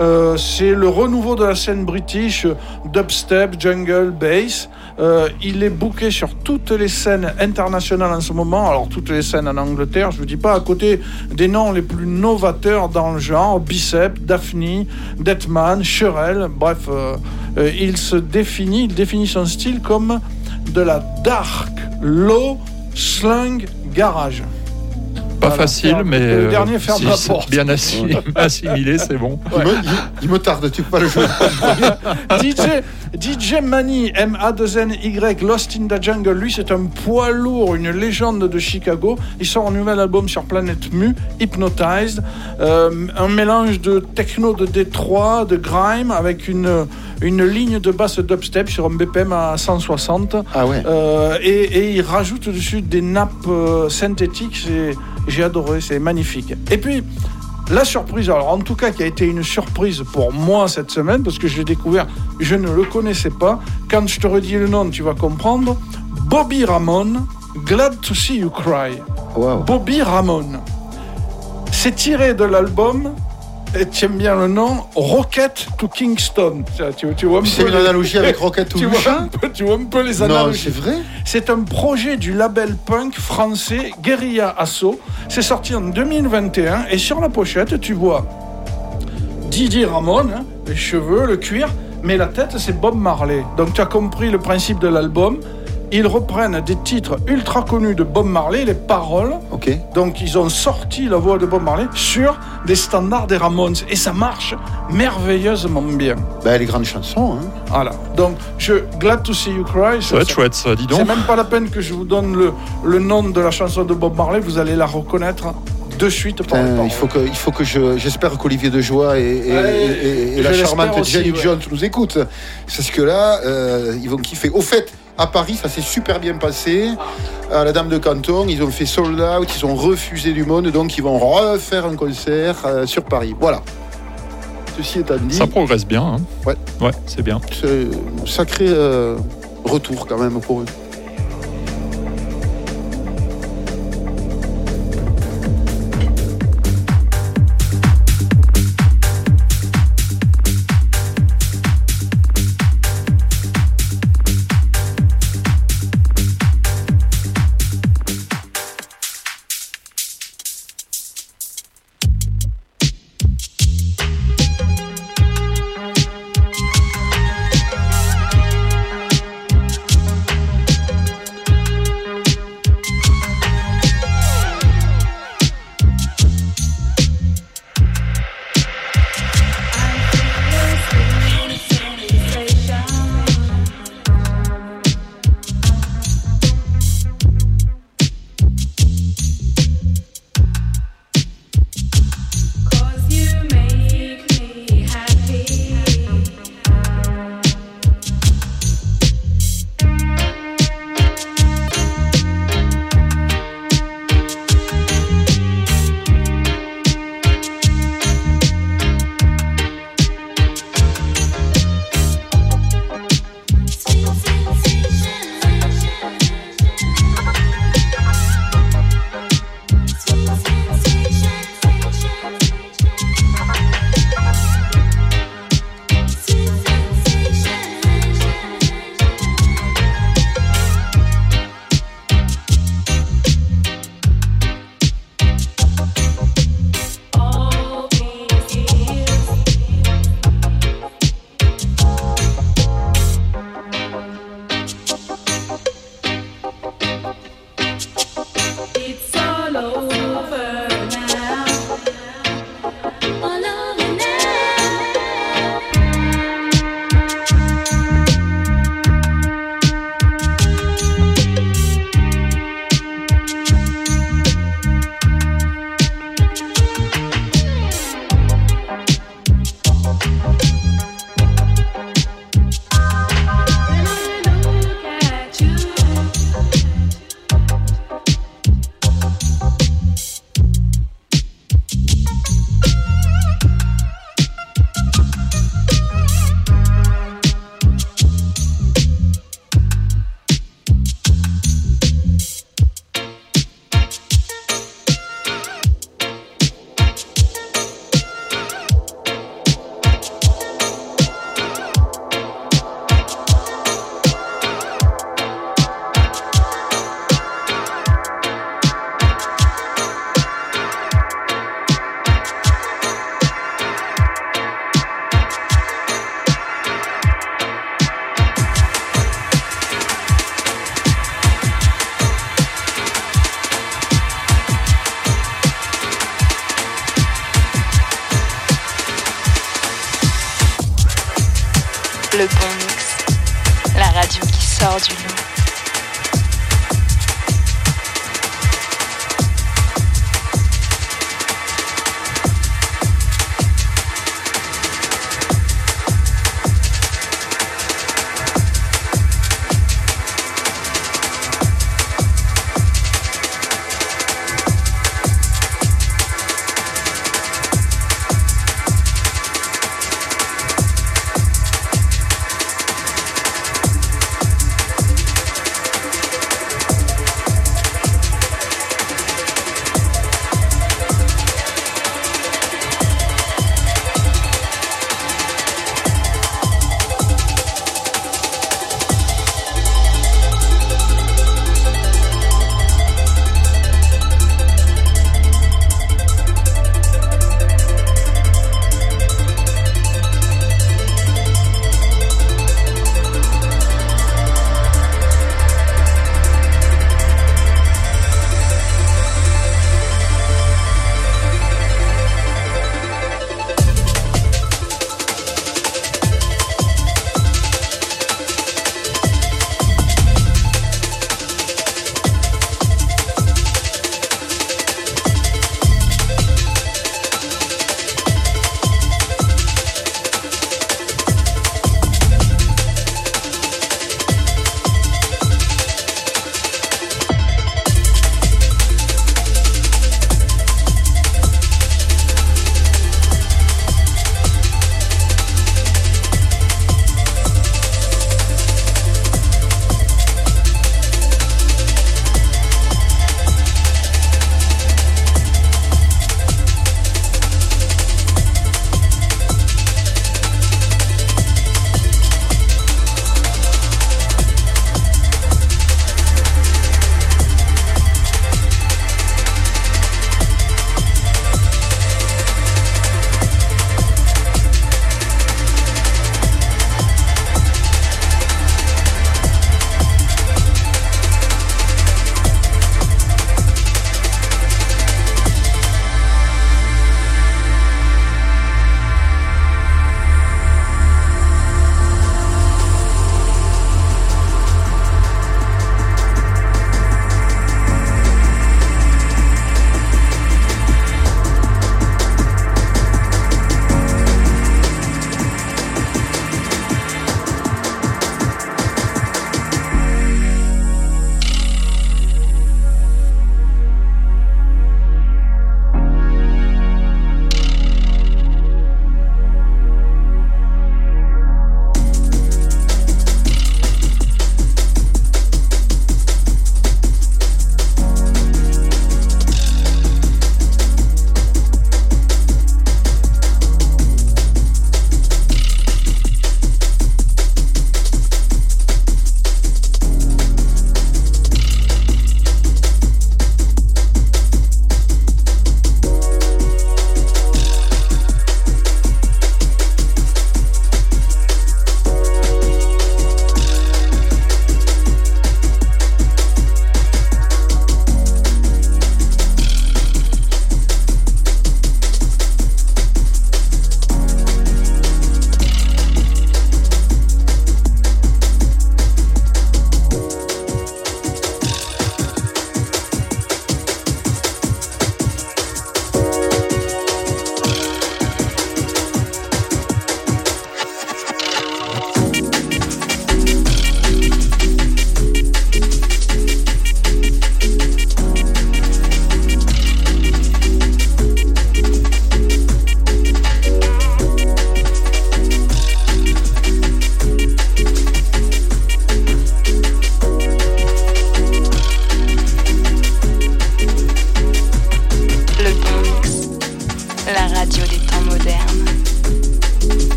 Euh, c'est le renouveau de la scène british, dubstep, jungle, bass. Euh, il est booké sur toutes les scènes internationales en ce moment. Alors toutes les scènes en Angleterre, je vous dis pas à côté des noms les plus novateurs dans le genre, Bicep, Daphne, Deadman, Sherelle. Bref, il se définit, il définit son style comme de la dark, low, slang, garage. Pas Voilà, facile, mais le euh, dernier ferme si la porte. bien assi- assimilé, c'est bon. Il, me, il- il me tarde, tu peux pas le jouer. DJ, DJ Mani, M-A-2-N-Y, Lost in the Jungle, lui c'est un poids lourd, une légende de Chicago. Il sort un nouvel album sur Planète Mu, Hypnotized. Euh, un mélange de techno de Détroit, de grime, avec une, une ligne de basse dubstep sur un BPM à 160. Ah ouais. Euh, et, et il rajoute dessus des nappes synthétiques. C'est- J'ai adoré, c'est magnifique. Et puis, la surprise, alors en tout cas qui a été une surprise pour moi cette semaine, parce que je l'ai découvert, je ne le connaissais pas. Quand je te redis le nom, tu vas comprendre. Bobby Ramone, Glad to See You Cry. Wow. Bobby Ramone. C'est tiré de l'album, et tu aimes bien le nom, Rocket to Kingston. Tu, tu- tu vois un C'est une les- analogie avec Rocket tu to vois, un peu, tu vois un peu les Non, analogies. c'est vrai C'est un projet du label punk français Guerilla Asso. C'est sorti en 2021 et sur la pochette, tu vois Didier Ramon, hein, les cheveux, le cuir, mais la tête, c'est Bob Marley. Donc tu as compris le principe de l'album. Ils reprennent des titres ultra connus de Bob Marley, les paroles. Ok. Donc ils ont sorti la voix de Bob Marley sur des standards des Ramones. Et ça marche merveilleusement bien. Ben, les grandes chansons. Hein. Voilà. Donc, je Glad to See You Cry. Ça va être chouette, ça, dis C'est donc. même pas la peine que je vous donne le, le nom de la chanson de Bob Marley. Vous allez la reconnaître de suite par Putain, il faut que, il faut que je. J'espère qu'Olivier de Joie et, et- Ouais, et- et je la charmante Jenny ouais. Jones nous écoutent. Parce que là, euh, ils vont kiffer. Au fait, à Paris, ça s'est super bien passé. À la Dame de Canton, ils ont fait sold out, ils ont refusé du monde, donc ils vont refaire un concert euh, sur Paris. Voilà. Ceci étant dit, Ça progresse bien. hein. Ouais. Ouais, c'est bien. c'est un sacré euh, retour quand même pour eux.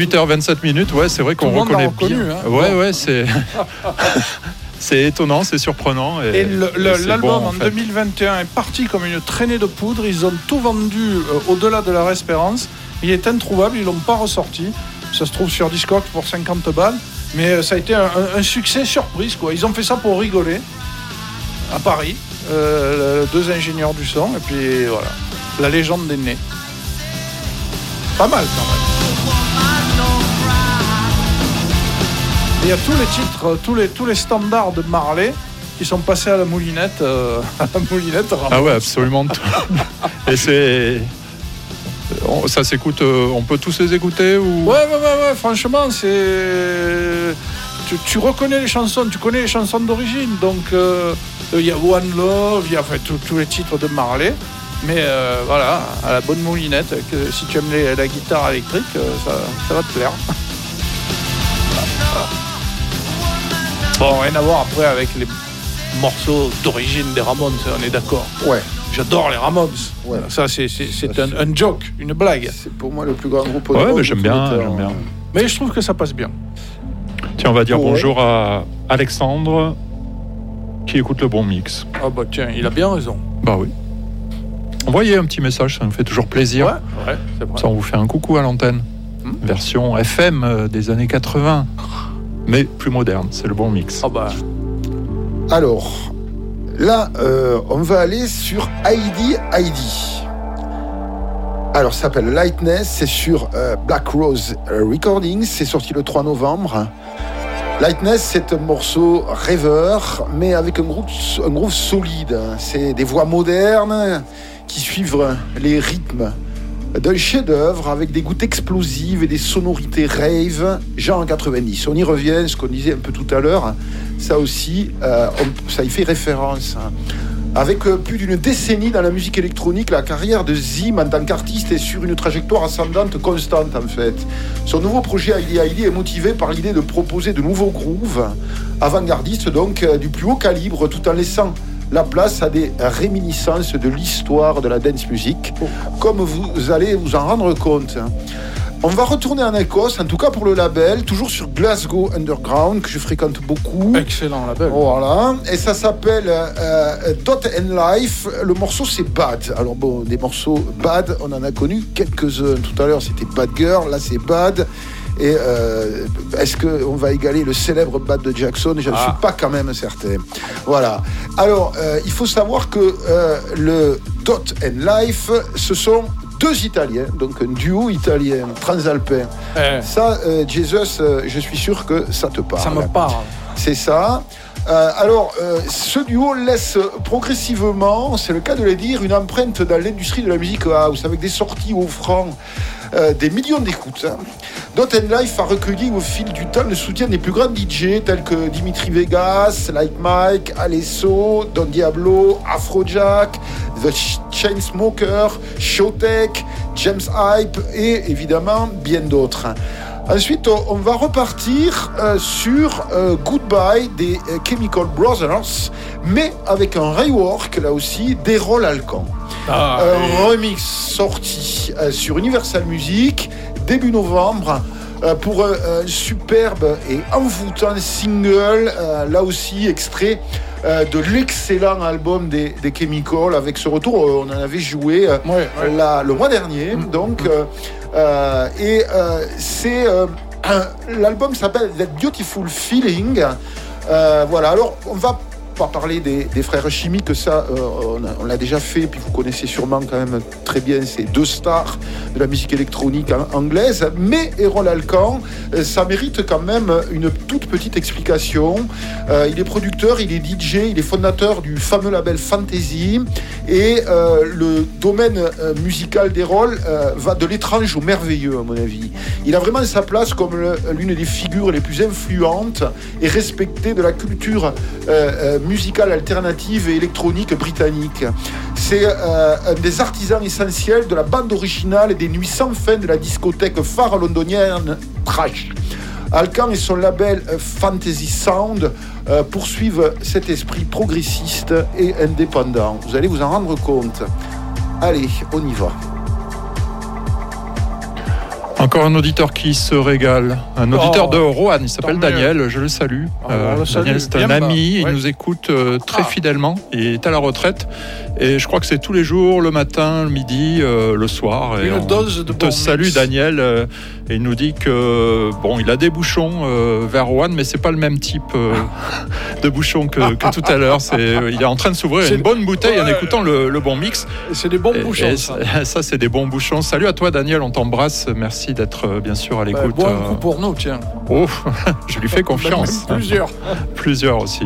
18h27 minutes, ouais, c'est vrai qu'on reconnaît reconnu, hein. Ouais, ouais, c'est. c'est étonnant, c'est surprenant. Et, l'album bon, en, fait. 2021 est parti comme une traînée de poudre. Ils ont tout vendu euh, au-delà de leur espérance. Il est introuvable, ils l'ont pas ressorti. Ça se trouve sur Discord pour 50 balles. Mais euh, ça a été un, un- un succès surprise. Quoi. Ils ont fait ça pour rigoler à Paris. Euh, deux ingénieurs du son. Et puis voilà, la légende est née. Pas mal quand même. Il y a tous les titres, tous les, tous les standards de Marley qui sont passés à la moulinette. euh, à la moulinette Ah ouais, absolument tout. et c'est. on- Ça s'écoute, euh, on peut tous les écouter ou? Ouais, ouais, ouais, ouais, franchement, c'est. Tu, tu reconnais les chansons, tu connais les chansons d'origine. Donc, euh, il y a One Love, il y a enfin, tous- les titres de Marley. Mais euh, voilà, à la bonne moulinette, que si tu aimes les- la guitare électrique, ça, ça va te plaire. Bon, rien à voir après avec les morceaux d'origine des Ramones, on est d'accord. Ouais. J'adore les Ramones. Ouais. Ça, c'est un, un joke, une blague. C'est pour moi le plus grand groupe de Ouais, rock mais de j'aime bien, j'aime bien. Mais je trouve que ça passe bien. Tiens, on va dire Ouais. bonjour à Alexandre qui écoute le bon mix. Ah bah tiens, il a bien raison. Bah oui. Envoyez un petit message, ça me fait toujours plaisir. Ouais, ouais, c'est vrai. Ça, on vous fait un coucou à l'antenne. Hmm. Version FM euh, des années 80. Mais plus moderne, c'est le bon mix. Ah bah, Alors, là, euh, on va aller sur Heidi Heidi. Alors, ça s'appelle Lightness, c'est sur euh, Black Rose Recordings, c'est sorti le 3 novembre. Lightness, c'est un morceau rêveur, mais avec un groove, un groove solide. C'est des voix modernes qui suivent les rythmes d'un chef-d'œuvre avec des gouttes explosives et des sonorités rave, genre en 90. On y revient, ce qu'on disait un peu tout à l'heure, ça aussi, euh, ça y fait référence. Avec euh, plus d'une décennie dans la musique électronique, la carrière de Zim en tant qu'artiste est sur une trajectoire ascendante constante en fait. Son nouveau projet Heidi est motivé par l'idée de proposer de nouveaux grooves, avant-gardistes donc euh, du plus haut calibre, tout en laissant la place à des réminiscences de l'histoire de la dance music, comme vous allez vous en rendre compte. On va retourner en Écosse, en tout cas pour le label, toujours sur Glasgow Underground, que je fréquente beaucoup. excellent label. Voilà, et ça s'appelle euh, Dot and Life. Le morceau c'est Bad. Alors bon, des morceaux Bad, on en a connu quelques-uns. Tout à l'heure c'était Bad Girl, là c'est Bad. Et euh, est-ce qu'on va égaler le célèbre Bad de Jackson? Je ne Ah. suis pas quand même certain. Voilà. Alors, euh, il faut savoir que euh, le Dot and Life, ce sont deux Italiens, donc un duo italien transalpin. Eh, Ça, euh, Jesus, euh, je suis sûr que ça te parle. ça me parle. C'est ça. Euh, alors, euh, ce duo laisse progressivement, c'est le cas de le dire, une empreinte dans l'industrie de la musique house, avec des sorties offrant euh, des millions d'écoutes. hein. Dot Life a recueilli au fil du temps le soutien des plus grands DJ tels que Dimitri Vegas, Like Mike, Alesso, Don Diablo, Afrojack, The Ch- Chainsmokers, Showtek, James Hype et évidemment bien d'autres. Ensuite, on va repartir euh, sur euh, Goodbye des euh, Chemical Brothers, mais avec un rework là aussi d'Errol Alcan. Ah, un remix sorti sur Universal Music début novembre. pour un, superbe et envoûtant single, là aussi extrait de l'excellent album des, des Chemical. Avec ce retour, on en avait joué ouais, ouais. la- le mois dernier. Donc, euh, euh, et euh, c'est euh, l'album s'appelle That Beautiful Feeling. Euh, voilà. Alors, on va pas parler des, frères chimiques, ça, euh, on l'a déjà fait. Puis vous connaissez sûrement quand même très bien ces deux stars de la musique électronique an- anglaise. Mais Errol Alcan, euh, ça mérite quand même une toute petite explication. Euh, il est producteur, il est DJ, il est fondateur du fameux label Fantasy. Et le domaine musical d'Errol euh, va de l'étrange au merveilleux, à mon avis. Il a vraiment sa place comme l'une des figures les plus influentes et respectées de la culture musicale alternative et électronique britannique. C'est euh, un des artisans essentiels de la bande originale et des nuits sans fin de la discothèque phare londonienne Trash. Alcan et son label euh, Fantasy Sound euh, poursuivent cet esprit progressiste et indépendant. Vous allez vous en rendre compte. Allez, on y va. Encore un auditeur qui se régale. Un auditeur Oh, de Roanne, il s'appelle mieux. Daniel, je le salue. Le salue, Daniel, c'est un ami, il nous écoute euh, très Ah. fidèlement. Il est à la retraite et je crois que c'est tous les jours, le matin, le midi, euh, le soir. Et Une on dose de te bon salue mix. Daniel euh, et il nous dit que bon, il a des bouchons euh, vers Roanne, mais c'est pas le même type euh, de bouchons que, que tout à l'heure. C'est, il est en train de s'ouvrir C'est- une bonne bouteille en Ouais. écoutant le, le bon mix. Et C'est des bons Et- bouchons. et ça. c'est des bons bouchons. Salut à toi, Daniel. On t'embrasse. Merci d'être euh, bien sûr à Bah, l'écoute. bois un coup pour nous, tiens. Oh, je lui fais confiance. Même Plusieurs. Plusieurs aussi.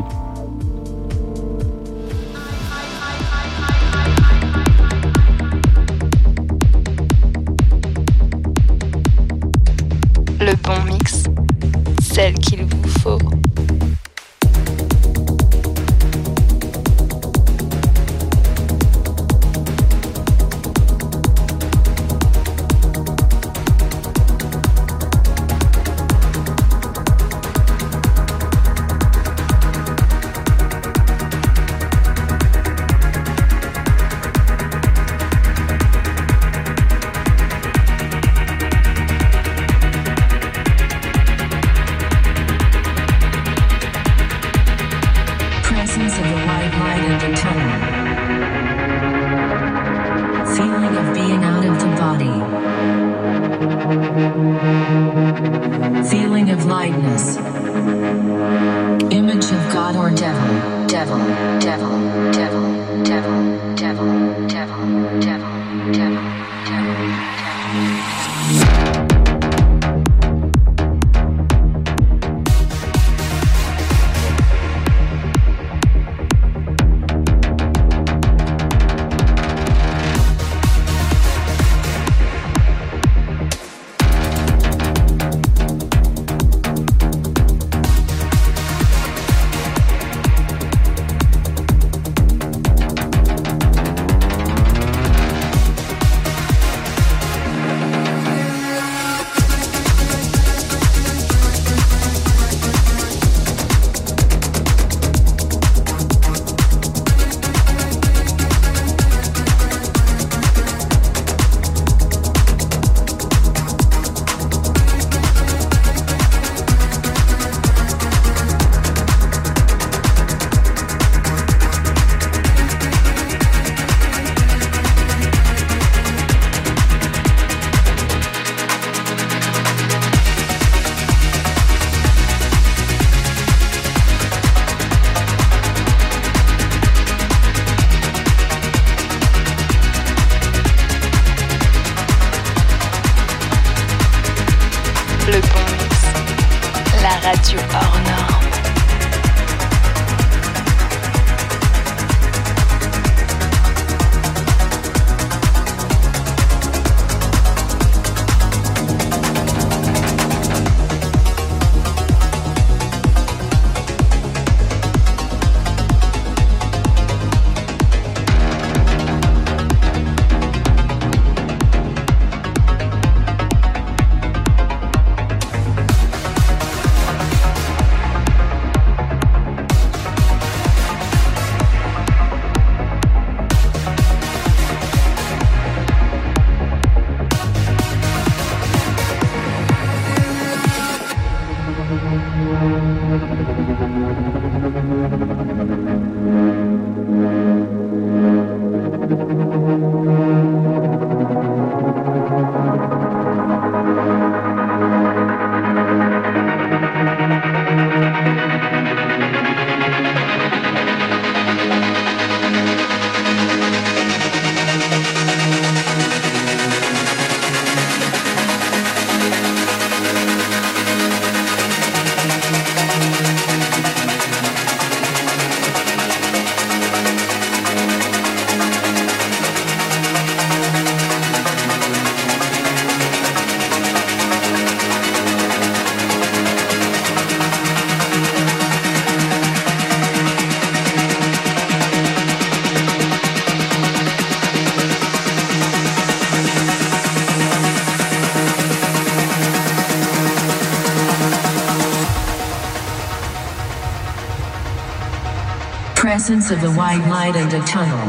Presence of the white light and a tunnel.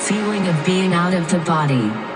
Feeling of being out of the body.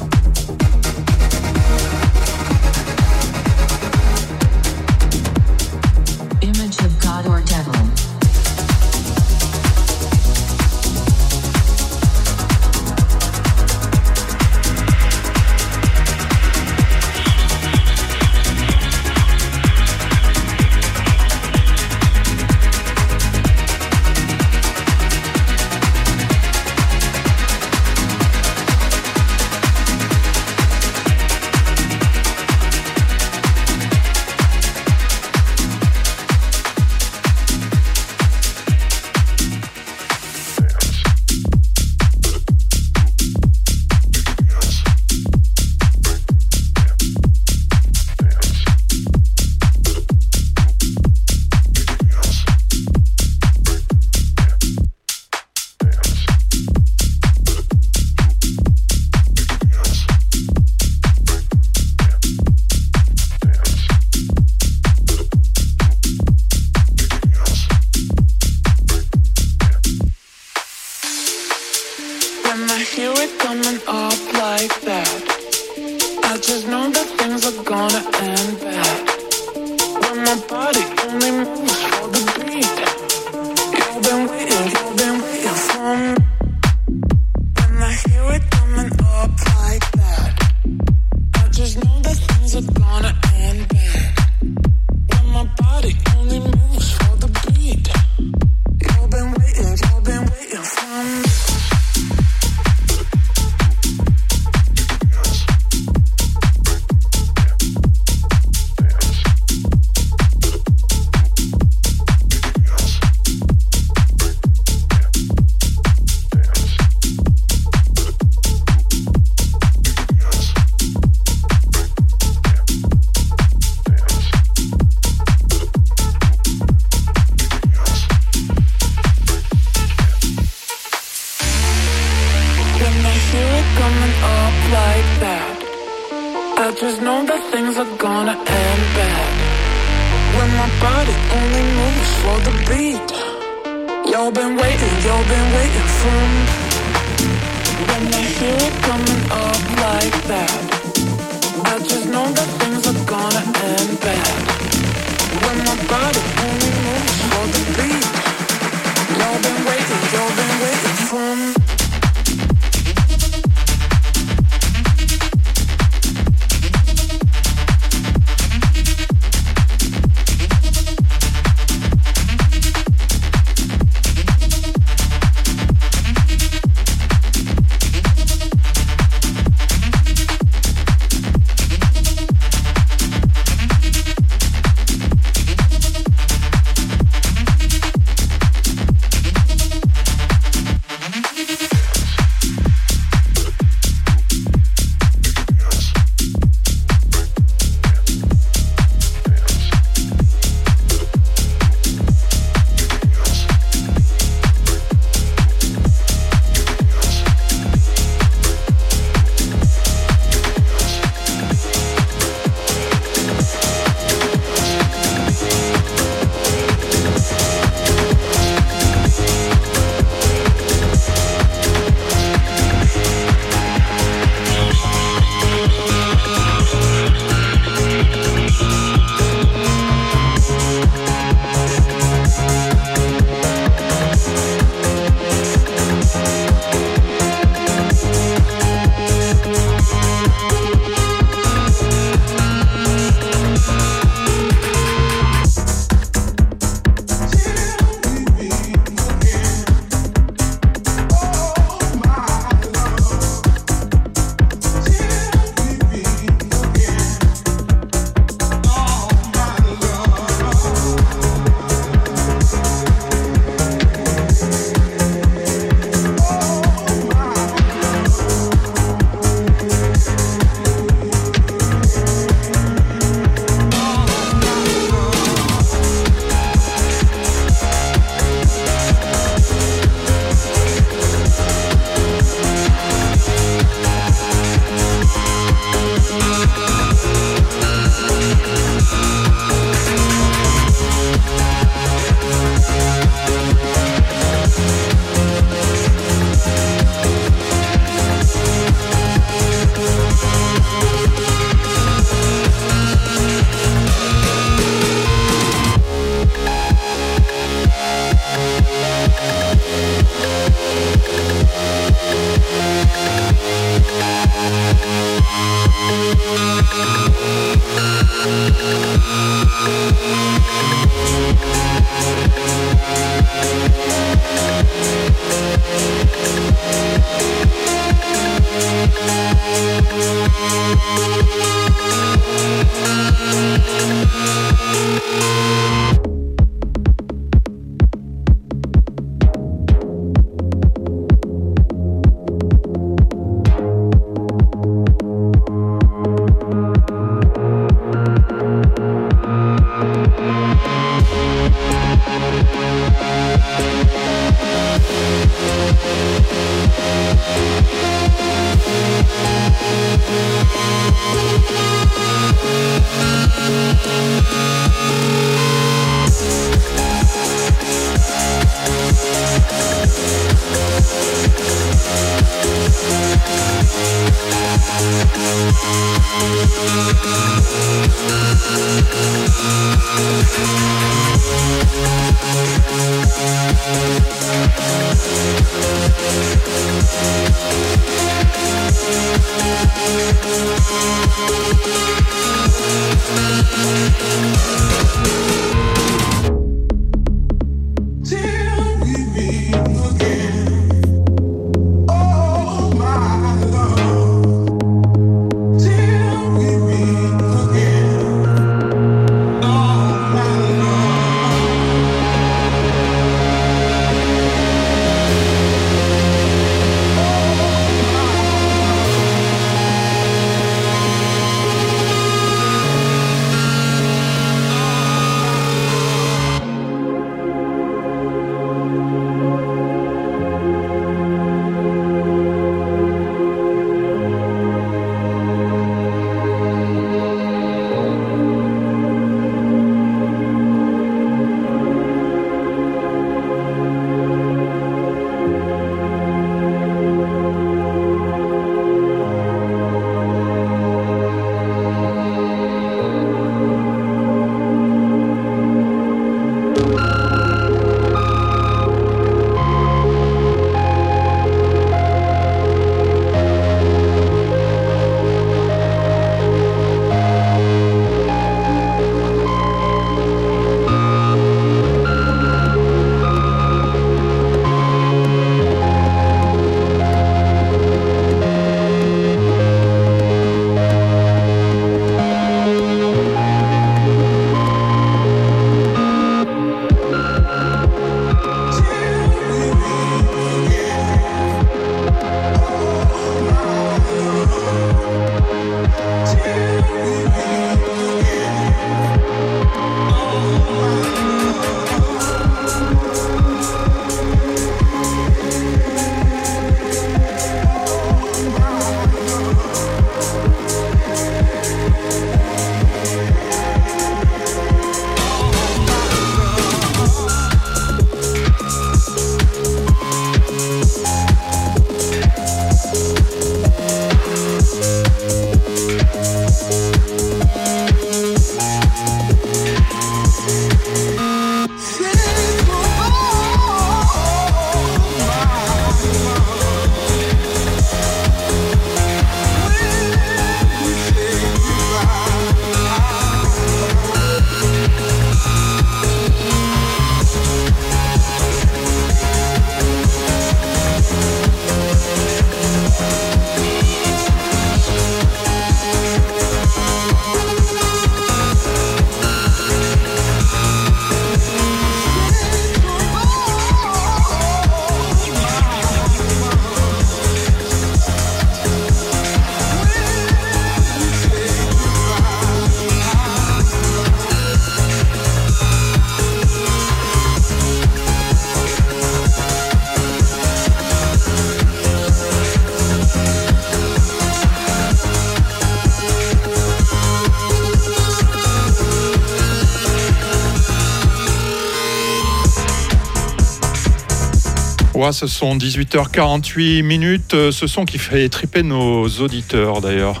Ce sont 18h48 minutes. Euh, Ce son qui fait triper nos auditeurs d'ailleurs.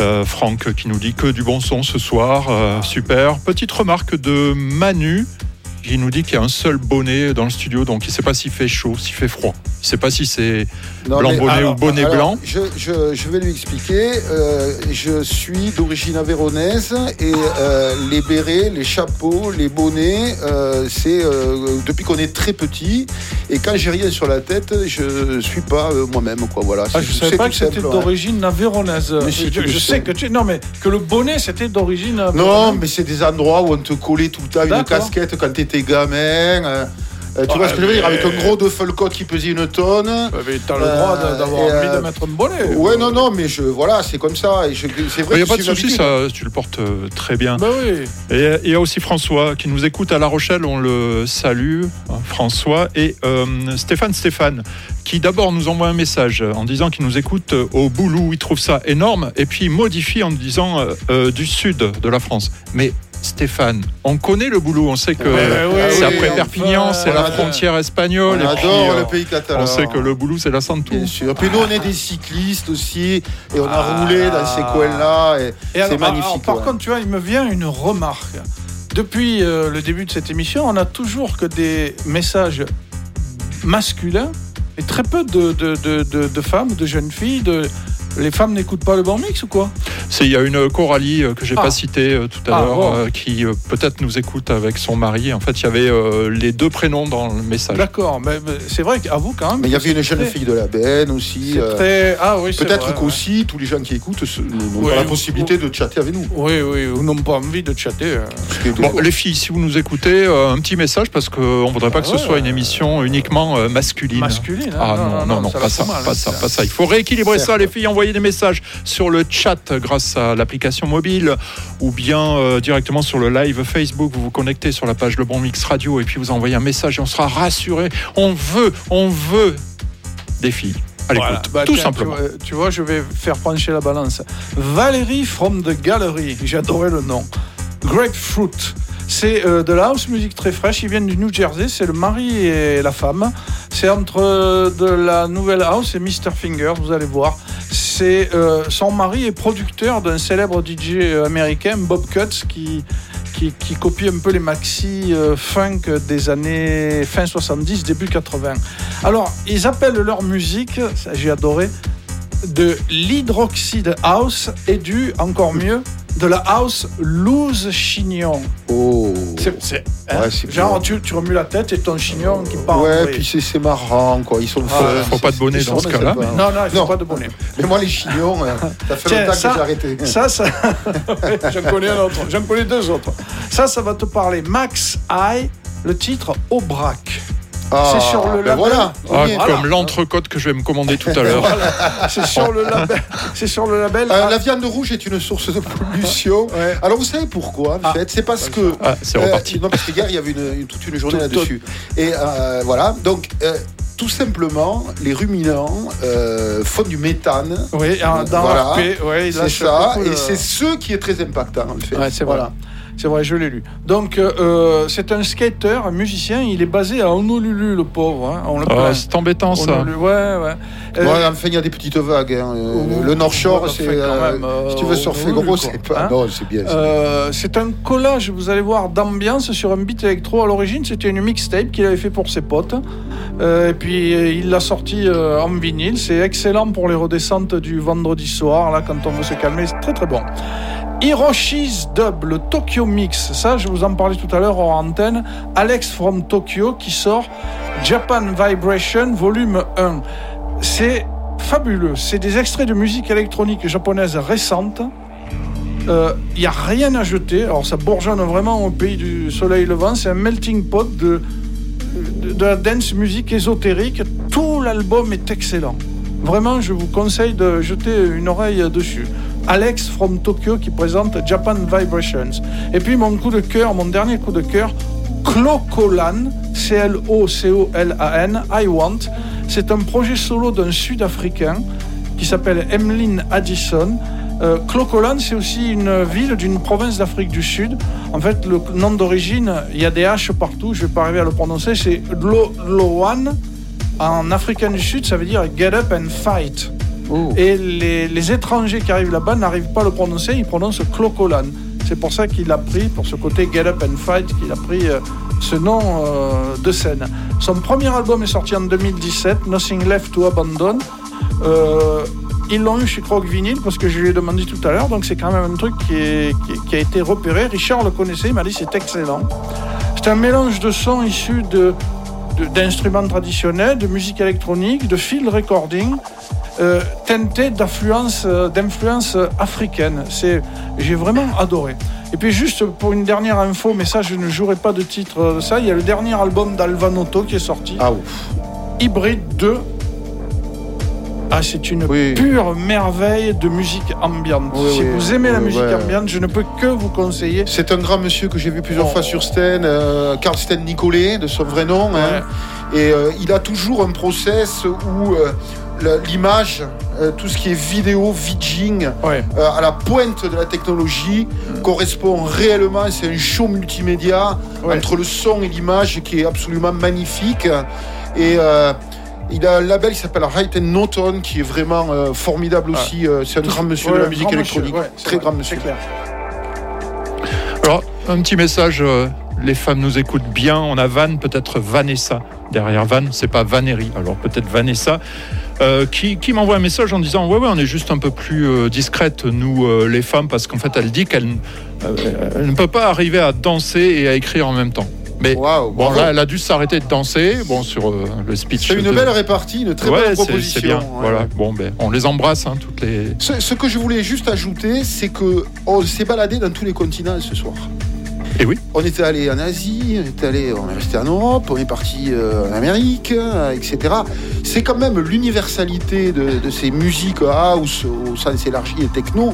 Euh, Franck qui nous dit que du bon son ce soir. Euh, super. Petite remarque de Manu qui nous dit qu'il y a un seul bonnet dans le studio, donc il ne sait pas s'il fait chaud, s'il fait froid. Il ne sait pas si c'est blanc mais bonnet alors- ou bonnet alors, blanc. Je, je- je vais lui expliquer. Euh, je suis d'origine avéronaise et euh, les bérets, les chapeaux, les bonnets, euh, c'est euh, depuis qu'on est très petit. Et quand j'ai rien sur la tête, je suis pas euh, moi-même. Quoi, voilà. Ah, je tout- savais pas que c'était d'origine avéronaise. Mais si, je tu sais. que tu non mais que le bonnet c'était d'origine. Non, mais c'est des endroits où on te collait tout le temps une casquette quand t'étais gamin. euh, euh, tu vois Ah, ce que je veux dire Avec un gros Duffelcoat qui pesait une tonne. Mais t'as le droit Euh, de- d'avoir envie euh, de mettre un bonnet. Ouais, non, non, mais je, voilà, c'est comme ça. Et je- c'est Il n'y a pas de souci, ça, tu le portes euh, très bien. Bah oui. Et il y a aussi François qui nous écoute à La Rochelle, on le salue, hein, François. Et euh, Stéphane Stéphane qui d'abord nous envoie un message en disant qu'il nous écoute au Boulou, il trouve ça énorme, et puis il modifie en nous disant euh, du sud de la France. Mais Stéphane, on connaît le boulot, on sait que Ouais, ouais, c'est ouais, après enfin, Perpignan, c'est la frontière espagnole. On et adore puis, euh, le pays catalan. On sait que le boulot, c'est la Santou. Bien sûr. Puis nous, on est des cyclistes aussi, et on a Ah. roulé dans ces coins-là, et, Et c'est magnifique. alors, par ouais. contre, tu vois, il me vient une remarque. Depuis euh, le début de cette émission, on a toujours que des messages masculins et très peu de, de, de, de- de femmes, de jeunes filles. De... Les femmes n'écoutent pas le bon mix ou quoi? C'est il y a une Coralie euh, que j'ai Ah. pas citée euh, tout à Ah, l'heure bon. euh, qui euh, peut-être nous écoute avec son mari. En fait, il y avait euh, les deux prénoms dans le message. D'accord, mais, mais c'est vrai qu'avoue quand même. Mais il y avait une jeune très- fille de la Benne aussi. Euh, très... Ah oui, Peut-être ouais. qu'aussi, tous les gens qui écoutent n'ont pas la ou- possibilité de chatter avec nous. Oui, oui, ou n'ont pas envie de chatter. euh. Bon, les filles, si vous nous écoutez, euh, un petit message parce qu'on voudrait pas que ce Ah ouais. soit une émission uniquement euh, masculine. Masculine. hein. Ah non, non, non, ça pas ça, mal, pas hein. ça, pas ça. Il faut rééquilibrer ça, les filles. Envoyez des messages sur le chat grâce à l'application mobile ou bien euh, directement sur le live Facebook. Vous vous connectez sur la page Le Bon Mix Radio et puis vous envoyez un message et on sera rassuré. On veut, on veut des filles. L'écoute, Voilà. Bah, tout tiens, simplement. Tu vois, tu vois, je vais faire pencher la balance. Valérie from the Gallery, j'adorais le nom. Grapefruit. C'est euh, de la house music très fraîche. Ils viennent du New Jersey. C'est le mari et la femme. C'est entre euh, de la nouvelle house et Mr. Fingers. Vous allez voir. C'est euh, son mari est producteur d'un célèbre DJ américain, Bob Cutts, qui qui, copie un peu les maxi funk des années fin 70, début 80. Alors, ils appellent leur musique, j'ai adoré, de l'hydroxyde house et du, encore mieux, de la house loose chignon. Oh. C'est, c'est- hein, Ouais, genre, tu, tu remues la tête et ton chignon qui part. Ouais, puis c'est c'est marrant, quoi. Ils sont Ah, fun, faut pas de bonnet dans ce cas-là. Non, non, il faut Non. pas de bonnet. Mais moi, les chignons, euh, ça fait Tiens, longtemps ça- que j'ai arrêté. Ça, ça... j'en connais un autre, j'en connais deux autres. Ça, ça va te parler. Max I, le titre Aubrac. Ah, c'est sur le ben label. voilà. Ah, est. Voilà. Comme l'entrecôte que je vais me commander tout à l'heure. C'est sur le label. C'est sur le label. Euh, la viande rouge est une source de pollution. Ouais. Alors vous savez pourquoi en Ah. fait? C'est parce que Ah, c'est euh, reparti. non parce que hier il y avait une, une- toute une journée là-dessus. Et euh, voilà donc euh, tout simplement les ruminants euh, font du méthane. Oui, dans Voilà. ouais, C'est ça beaucoup et le- c'est ce qui est très impactant en fait. Ouais, c'est voilà. vrai. C'est vrai, je l'ai lu. Donc, euh, c'est un skater, un musicien. Il est basé à Honolulu, le pauvre. hein. On le Ah, c'est embêtant ça. Honolulu, ouais, ouais. Euh, Bon, enfin, il y a des petites vagues. hein. Euh, Ouh, le North Shore, ouais, c'est. enfin, quand euh, même, euh, si tu veux surfer Honolulu, gros, c'est pas. Hein non, c'est bien. c'est Euh, un collage, vous allez voir, d'ambiance sur un beat électro. À l'origine, c'était une mixtape qu'il avait fait pour ses potes. Euh, et puis, euh, il l'a sorti euh, en vinyle. C'est excellent pour les redescentes du vendredi soir, là, quand on veut se calmer. C'est très, très bon. Hiroshi's Dub, le Tokyo Mix. Ça, je vous en parlais tout à l'heure en antenne. Alex from Tokyo qui sort Japan Vibration volume 1. C'est fabuleux. C'est des extraits de musique électronique japonaise récente. Il n'y a rien à jeter. Alors ça bourgeonne vraiment au pays du soleil levant. C'est un melting pot de, de, de la dance musique ésotérique. Tout l'album est excellent. Vraiment, je vous conseille de jeter une oreille dessus. Alex from Tokyo qui présente Japan Vibrations. Et puis mon coup de cœur, mon dernier coup de cœur, Clocolan, C-L-O-C-O-L-A-N, I Want. C'est un projet solo d'un Sud-Africain qui s'appelle Emmeline Addison. Euh, Clocolan, c'est aussi une ville d'une province d'Afrique du Sud. En fait, le nom d'origine, il y a des H partout, je ne vais pas arriver à le prononcer, c'est Lo- Loan. En africain du Sud, ça veut dire Get Up and Fight. Oh. Et les, étrangers qui arrivent là-bas n'arrivent pas à le prononcer, ils prononcent Clocolan. C'est pour ça qu'il a pris, pour ce côté Get Up and Fight, qu'il a pris euh, ce nom euh, de scène. Son premier album est sorti en 2017, Nothing Left to Abandon. Euh, ils l'ont eu chez Croc parce que je lui ai demandé tout à l'heure, donc c'est quand même un truc qui, a été repéré. Richard le connaissait, il m'a dit c'est excellent. C'est un mélange de sons issus de- d'instruments traditionnels, de musique électronique, de field recording, euh, teinté d'influence, euh, d'influence africaine. C'est, j'ai vraiment adoré. Et puis juste pour une dernière info, mais ça je ne jouerai pas de titre de ça, il y a le dernier album d'Alvanotto qui est sorti, Ah ouf. Hybrid 2. Ah, c'est une Oui. pure merveille de musique ambiante. Oui, si oui. vous aimez la musique ouais. ambiante, je ne peux que vous conseiller. C'est un grand monsieur que j'ai vu plusieurs Oh. fois sur scène, euh, Carl Sten Nicolet, de son vrai nom. hein. Et euh, il a toujours un process où euh, l'image, euh, tout ce qui est vidéo, vidging, Ouais. à la pointe de la technologie, correspond réellement. C'est un show multimédia entre le son et l'image qui est absolument magnifique. Et euh, il a un label qui s'appelle Right and Norton qui est vraiment euh, formidable aussi. Euh, c'est un grand monsieur de la musique monsieur, électronique. ouais, Très vrai, grand monsieur. clair. Alors, un petit message, euh, les femmes nous écoutent bien. On a Van, peut-être Vanessa. Derrière Van, c'est pas Vanérie, alors peut-être Vanessa, euh, qui, qui m'envoie un message en disant Ouais, ouais, on est juste un peu plus euh, discrètes, nous, euh, les femmes, parce qu'en fait, elle dit qu'elle euh, elle ne peut pas arriver à danser et à écrire en même temps. Mais bon, là, elle a dû s'arrêter de danser, bon, sur euh, le speech. C'est une de- belle répartie, une très Ouais, belle proposition. c'est bien. Ouais, Voilà. Bon, ben, on les embrasse, hein, toutes les. Ce, ce que je voulais juste ajouter, c'est que on s'est baladé dans tous les continents ce soir. Et oui. On était allé en Asie, on est allé, on est resté en Europe, on est parti euh, en Amérique, euh, etc. C'est quand même l'universalité de, de ces musiques house au sens élargi et techno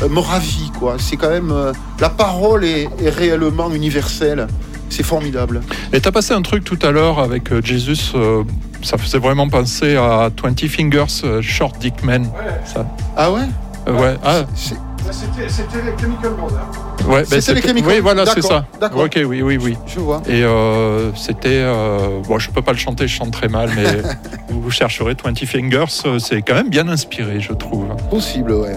euh, me ravit quoi. C'est quand même la parole est, est réellement universelle. C'est formidable. Et t'as passé un truc tout à l'heure avec euh, Jesus, euh, ça faisait vraiment penser à 20 Fingers euh, Short Dick Man. Ça. Ah ouais Euh, ouais. Ah, C'est- C'était les Chemical Brothers. ouais, C'était les Chemical- Oui, voilà, c'est ça. d'accord. Ok, oui, oui, oui. Je vois. Et euh, c'était. euh, bon, je peux pas le chanter, je chante très mal, mais vous, chercherez 20 Fingers, c'est quand même bien inspiré, je trouve. Possible, ouais.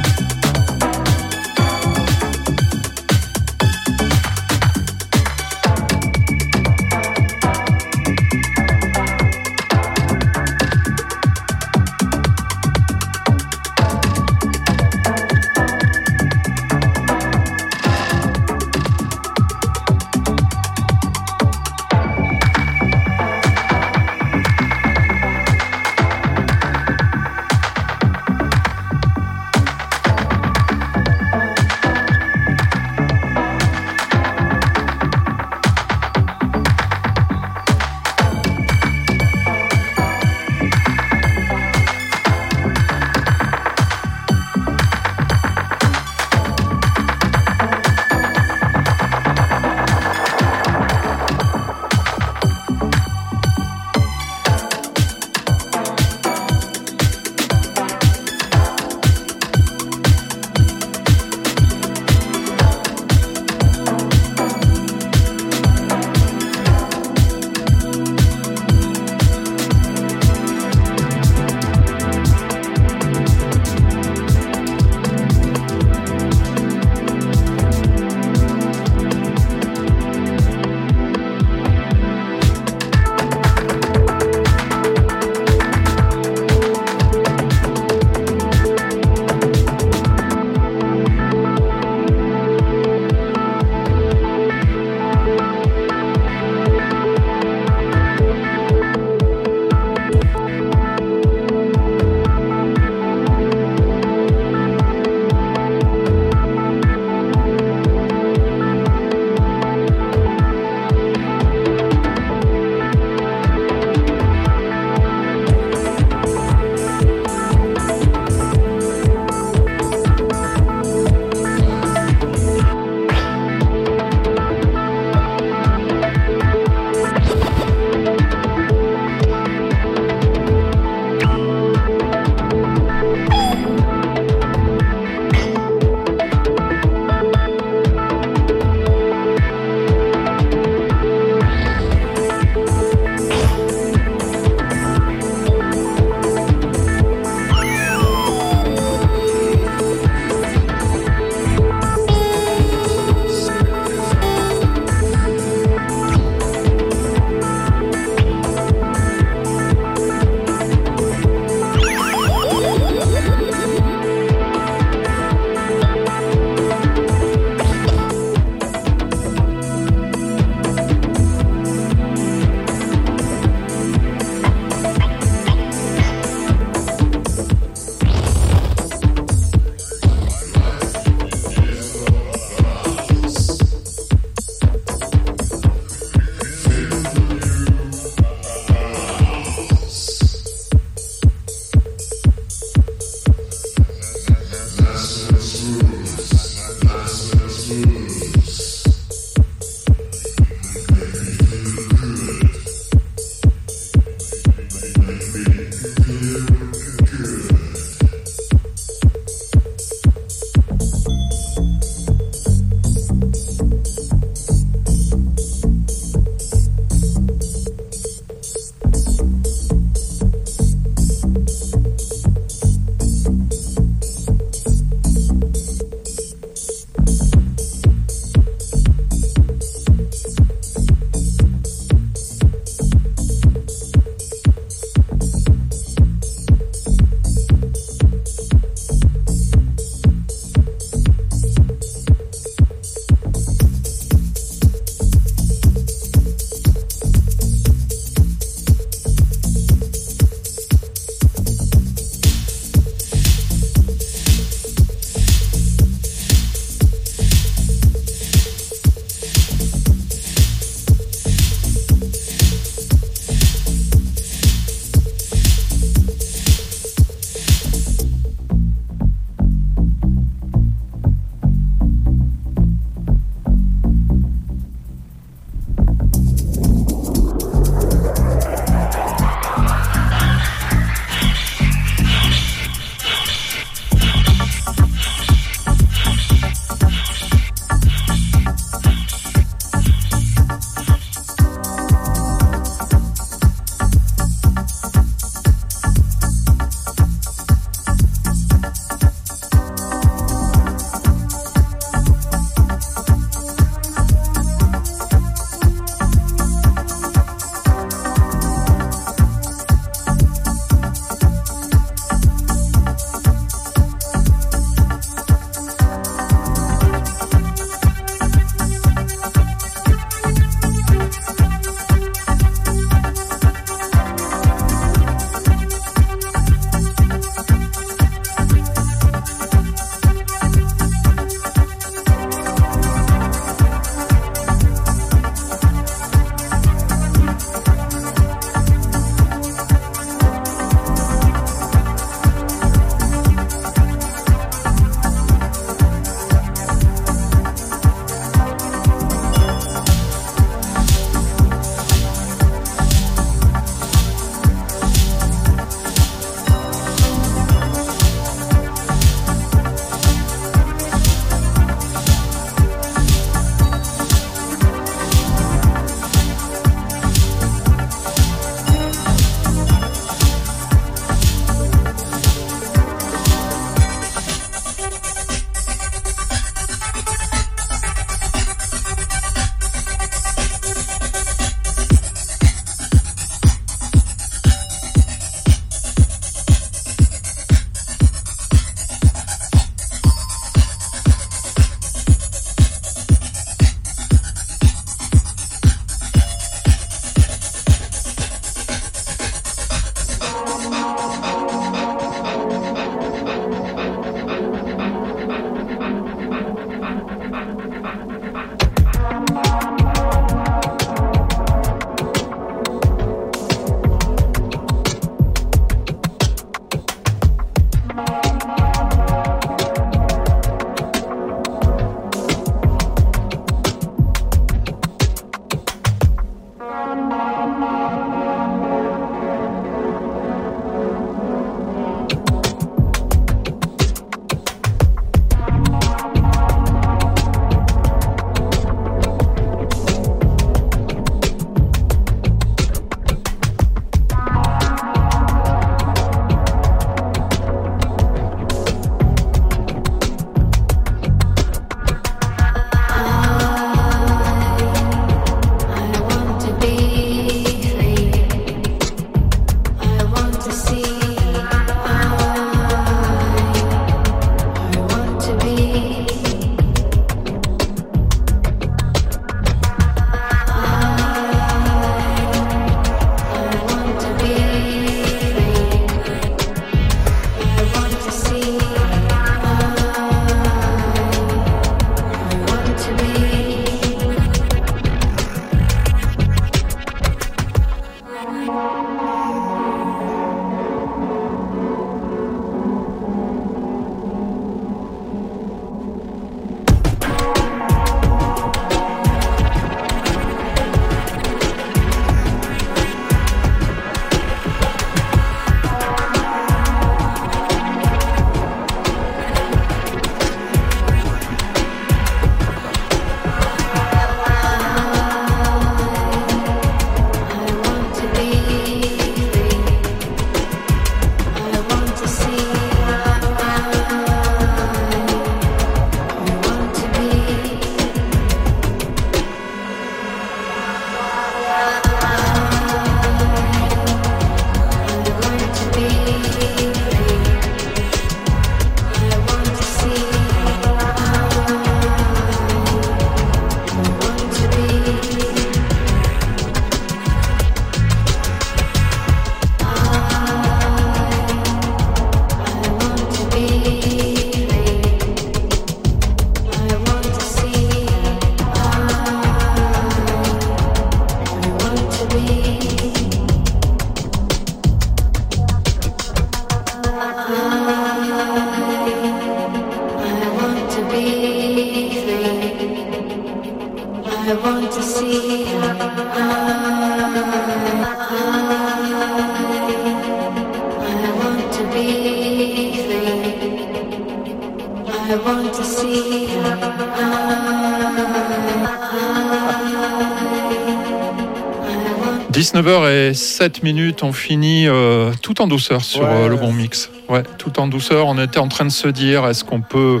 19h et 7 minutes, on finit euh, tout en douceur sur Ouais. euh, le bon mix. Ouais, tout en douceur. On était en train de se dire, est-ce qu'on peut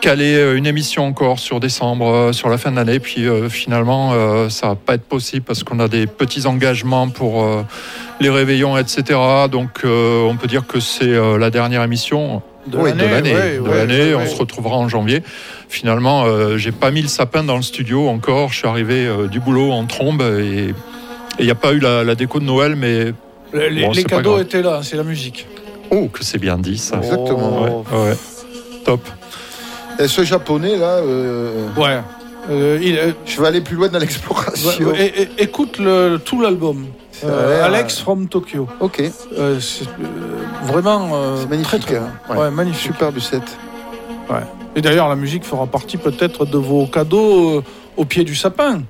caler euh, une émission encore sur décembre, sur la fin de l'année? Puis euh, finalement, euh, ça va pas être possible parce qu'on a des petits engagements pour euh, les réveillons, etc. Donc, on peut dire que c'est la dernière émission De oui, de l'année, ouais, de ouais, l'année. on se retrouvera en janvier. Finalement, j'ai pas mis le sapin dans le studio encore. Je suis arrivé du boulot en trombe et il n'y a pas eu la, la déco de Noël, mais Les, les- Bon, les c'est pas cadeaux étaient là, c'est la musique. oh que c'est bien dit ça. Exactement. Ouais, ouais. Top. Et ce japonais là, euh, Ouais. Euh, il- euh, je vais aller plus loin dans l'exploration. ouais, écoute le, tout l'album. Euh, a l'air- Alex from Tokyo. Ok, Euh, c'est euh, vraiment euh, c'est magnifique. très, très hein. Ouais. Ouais, magnifique. Superbe set. Et d'ailleurs, la musique fera partie peut-être de vos cadeaux euh, au pied du sapin.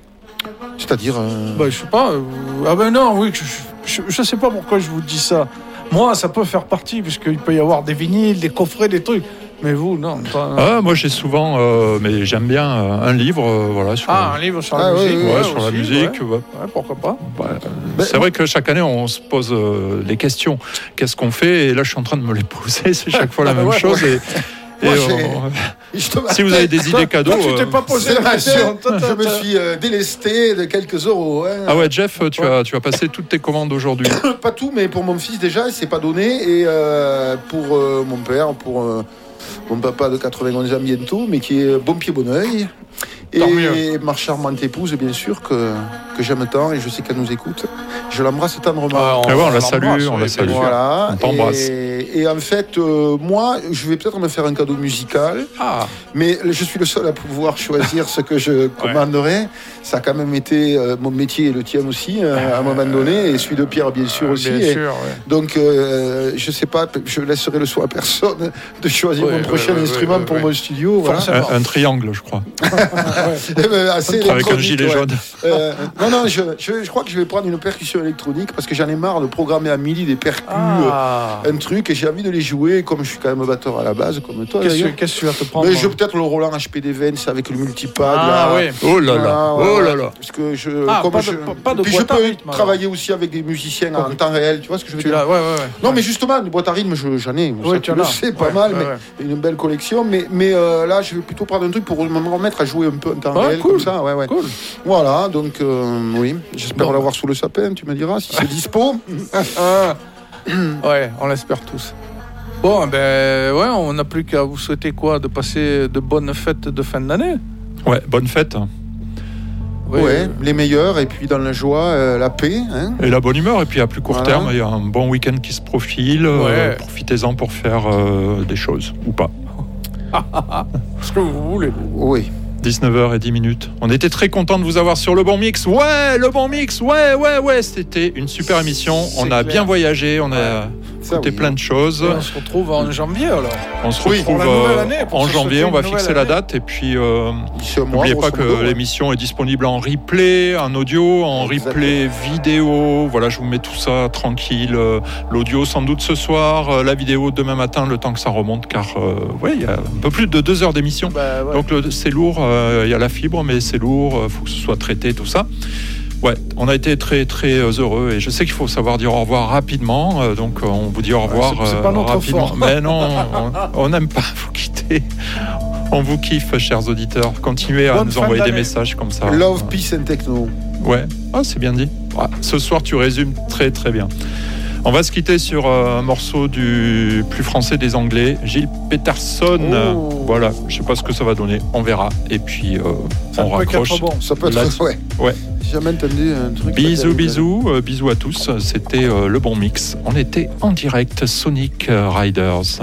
C'est-à-dire. euh, Bah, je sais pas. euh, ah ben non, oui, je, je, je sais pas pourquoi je vous dis ça. Moi, ça peut faire partie, puisqu'il peut y avoir des vinyles, des coffrets, des trucs. Mais vous, non. pas- Ah, moi j'ai souvent, euh, mais j'aime bien euh, un livre, euh, voilà, sur, Ah, un livre sur Ah, la oui, musique. oui, ouais, ouais, sur la musique. ouais. ouais. Ouais, pourquoi pas euh, c'est vrai que chaque année on se pose euh, les questions. Qu'est-ce qu'on fait? Et là je suis en train de me les poser. C'est chaque fois la même Ouais, chose. Et, Moi, te si vous avez des idées cadeaux. toi, tu t'es euh, pas posé la question. Je me suis euh, délesté de quelques euros. hein. Ah ouais, Jeff, tu, as, tu as passé toutes tes commandes aujourd'hui. Pas tout, mais pour mon fils déjà, il s'est pas donné. Et euh, pour euh, mon père, pour mon papa de 91 ans bientôt, mais qui est bon pied, bon oeil. Tant Et mieux. ma charmante épouse, bien sûr, que, que j'aime tant et je sais qu'elle nous écoute. Je l'embrasse tendrement. Ah, Ah ouais, on la salue, on la salue. Voilà. On t'embrasse. Et, et en fait, euh, moi, je vais peut-être me faire un cadeau musical, Ah, mais je suis le seul à pouvoir choisir ce que je commanderai. Ça a quand même été euh, mon métier et le tien aussi, euh, à un moment donné, et celui de Pierre, bien sûr, aussi. bien Et sûr. ouais. donc, euh, je sais pas, je laisserai le choix à personne de choisir Ouais, mon prochain ouais, instrument ouais, pour ouais. mon studio. Voilà. Un triangle, je crois, Eh ben, assez avec un gilet ouais. jaune. Euh, non, non, je, je, je crois que je vais prendre une percussion électronique parce que j'en ai marre de programmer à midi des percus, Ah. euh, un truc, et j'ai envie de les jouer comme je suis quand même batteur à la base, comme toi Qu'est-ce que tu vas te prendre Mais je peut-être le Roland HP Vents avec le multipad. Ah là. oui. Oh là là, oh ouais, là ouais. là. Parce que je, Ah, comme pas de- je, pas- pas de puis je boîte peux rythme, alors. travailler aussi avec des musiciens en temps réel, tu vois ce que je veux Tu dire? ouais, ouais, ouais. Non, mais justement, une boîte à rythme, je- j'en ai. As. sais, pas Ouais, mal, ouais, mais ouais. une belle collection. Mais, mais euh, là, je vais plutôt prendre un truc pour me remettre à jouer un peu en temps Ah, réel, cool. comme ça. Ouais, ouais. Cool. Voilà, donc euh, oui, j'espère Bon. l'avoir sous le sapin, tu me diras si c'est dispo. Ah. ouais, on l'espère tous. Bon, ben ouais, on n'a plus qu'à vous souhaiter quoi De passer de bonnes fêtes de fin d'année. Ouais, bonne fête. Oui. Ouais, les meilleurs, et puis dans la joie, euh, la paix. Hein Et la bonne humeur. Et puis à plus court Voilà. terme, il y a un bon week-end qui se profile. euh, Ouais. Profitez-en pour faire euh, des choses ou pas. Ce que vous voulez. oui. 19h et 10 minutes. On était très content de vous avoir sur le bon mix. Ouais, le bon mix. Ouais, ouais, ouais. C'était une super émission. On a clair. bien voyagé. On a Oui. plein de choses. On se retrouve en janvier alors. On se Oui, retrouve euh, année, en janvier. On va fixer la date. Et puis, euh, n'oubliez pas que l'émission est disponible en replay, en audio, en replay vidéo. Voilà, je vous mets tout ça tranquille. Euh, L'audio sans doute ce soir, la vidéo demain matin, le temps que ça remonte, car euh, ouais, il y a un peu plus de deux heures d'émission. Bah, ouais. Donc c'est lourd, il y a la fibre, mais c'est lourd, il faut que ce soit traité, tout ça. Ouais, on a été très très euh, heureux et je sais qu'il faut savoir dire au revoir rapidement, euh, donc euh, on vous dit au revoir c'est- c'est pas notre rapidement. fort. Mais non, on- n'aime pas vous quitter. On vous kiffe, chers auditeurs. Continuez à nous envoyer des messages comme ça. Love, peace and techno. Ouais, ah, c'est bien dit. Ouais, Ce soir, tu résumes très très bien. On va se quitter sur euh, un morceau du plus français des Anglais, Gilles Peterson. Oh. Voilà, je sais pas ce que ça va donner, on verra. Et puis, euh, on raccroche. bon. Ça peut être. Là-dessus. ouais. Ouais. J'ai jamais entendu un truc. Bisous, bisous, euh, bisous à tous. C'était euh, le bon mix. On était en direct Sonic Riders.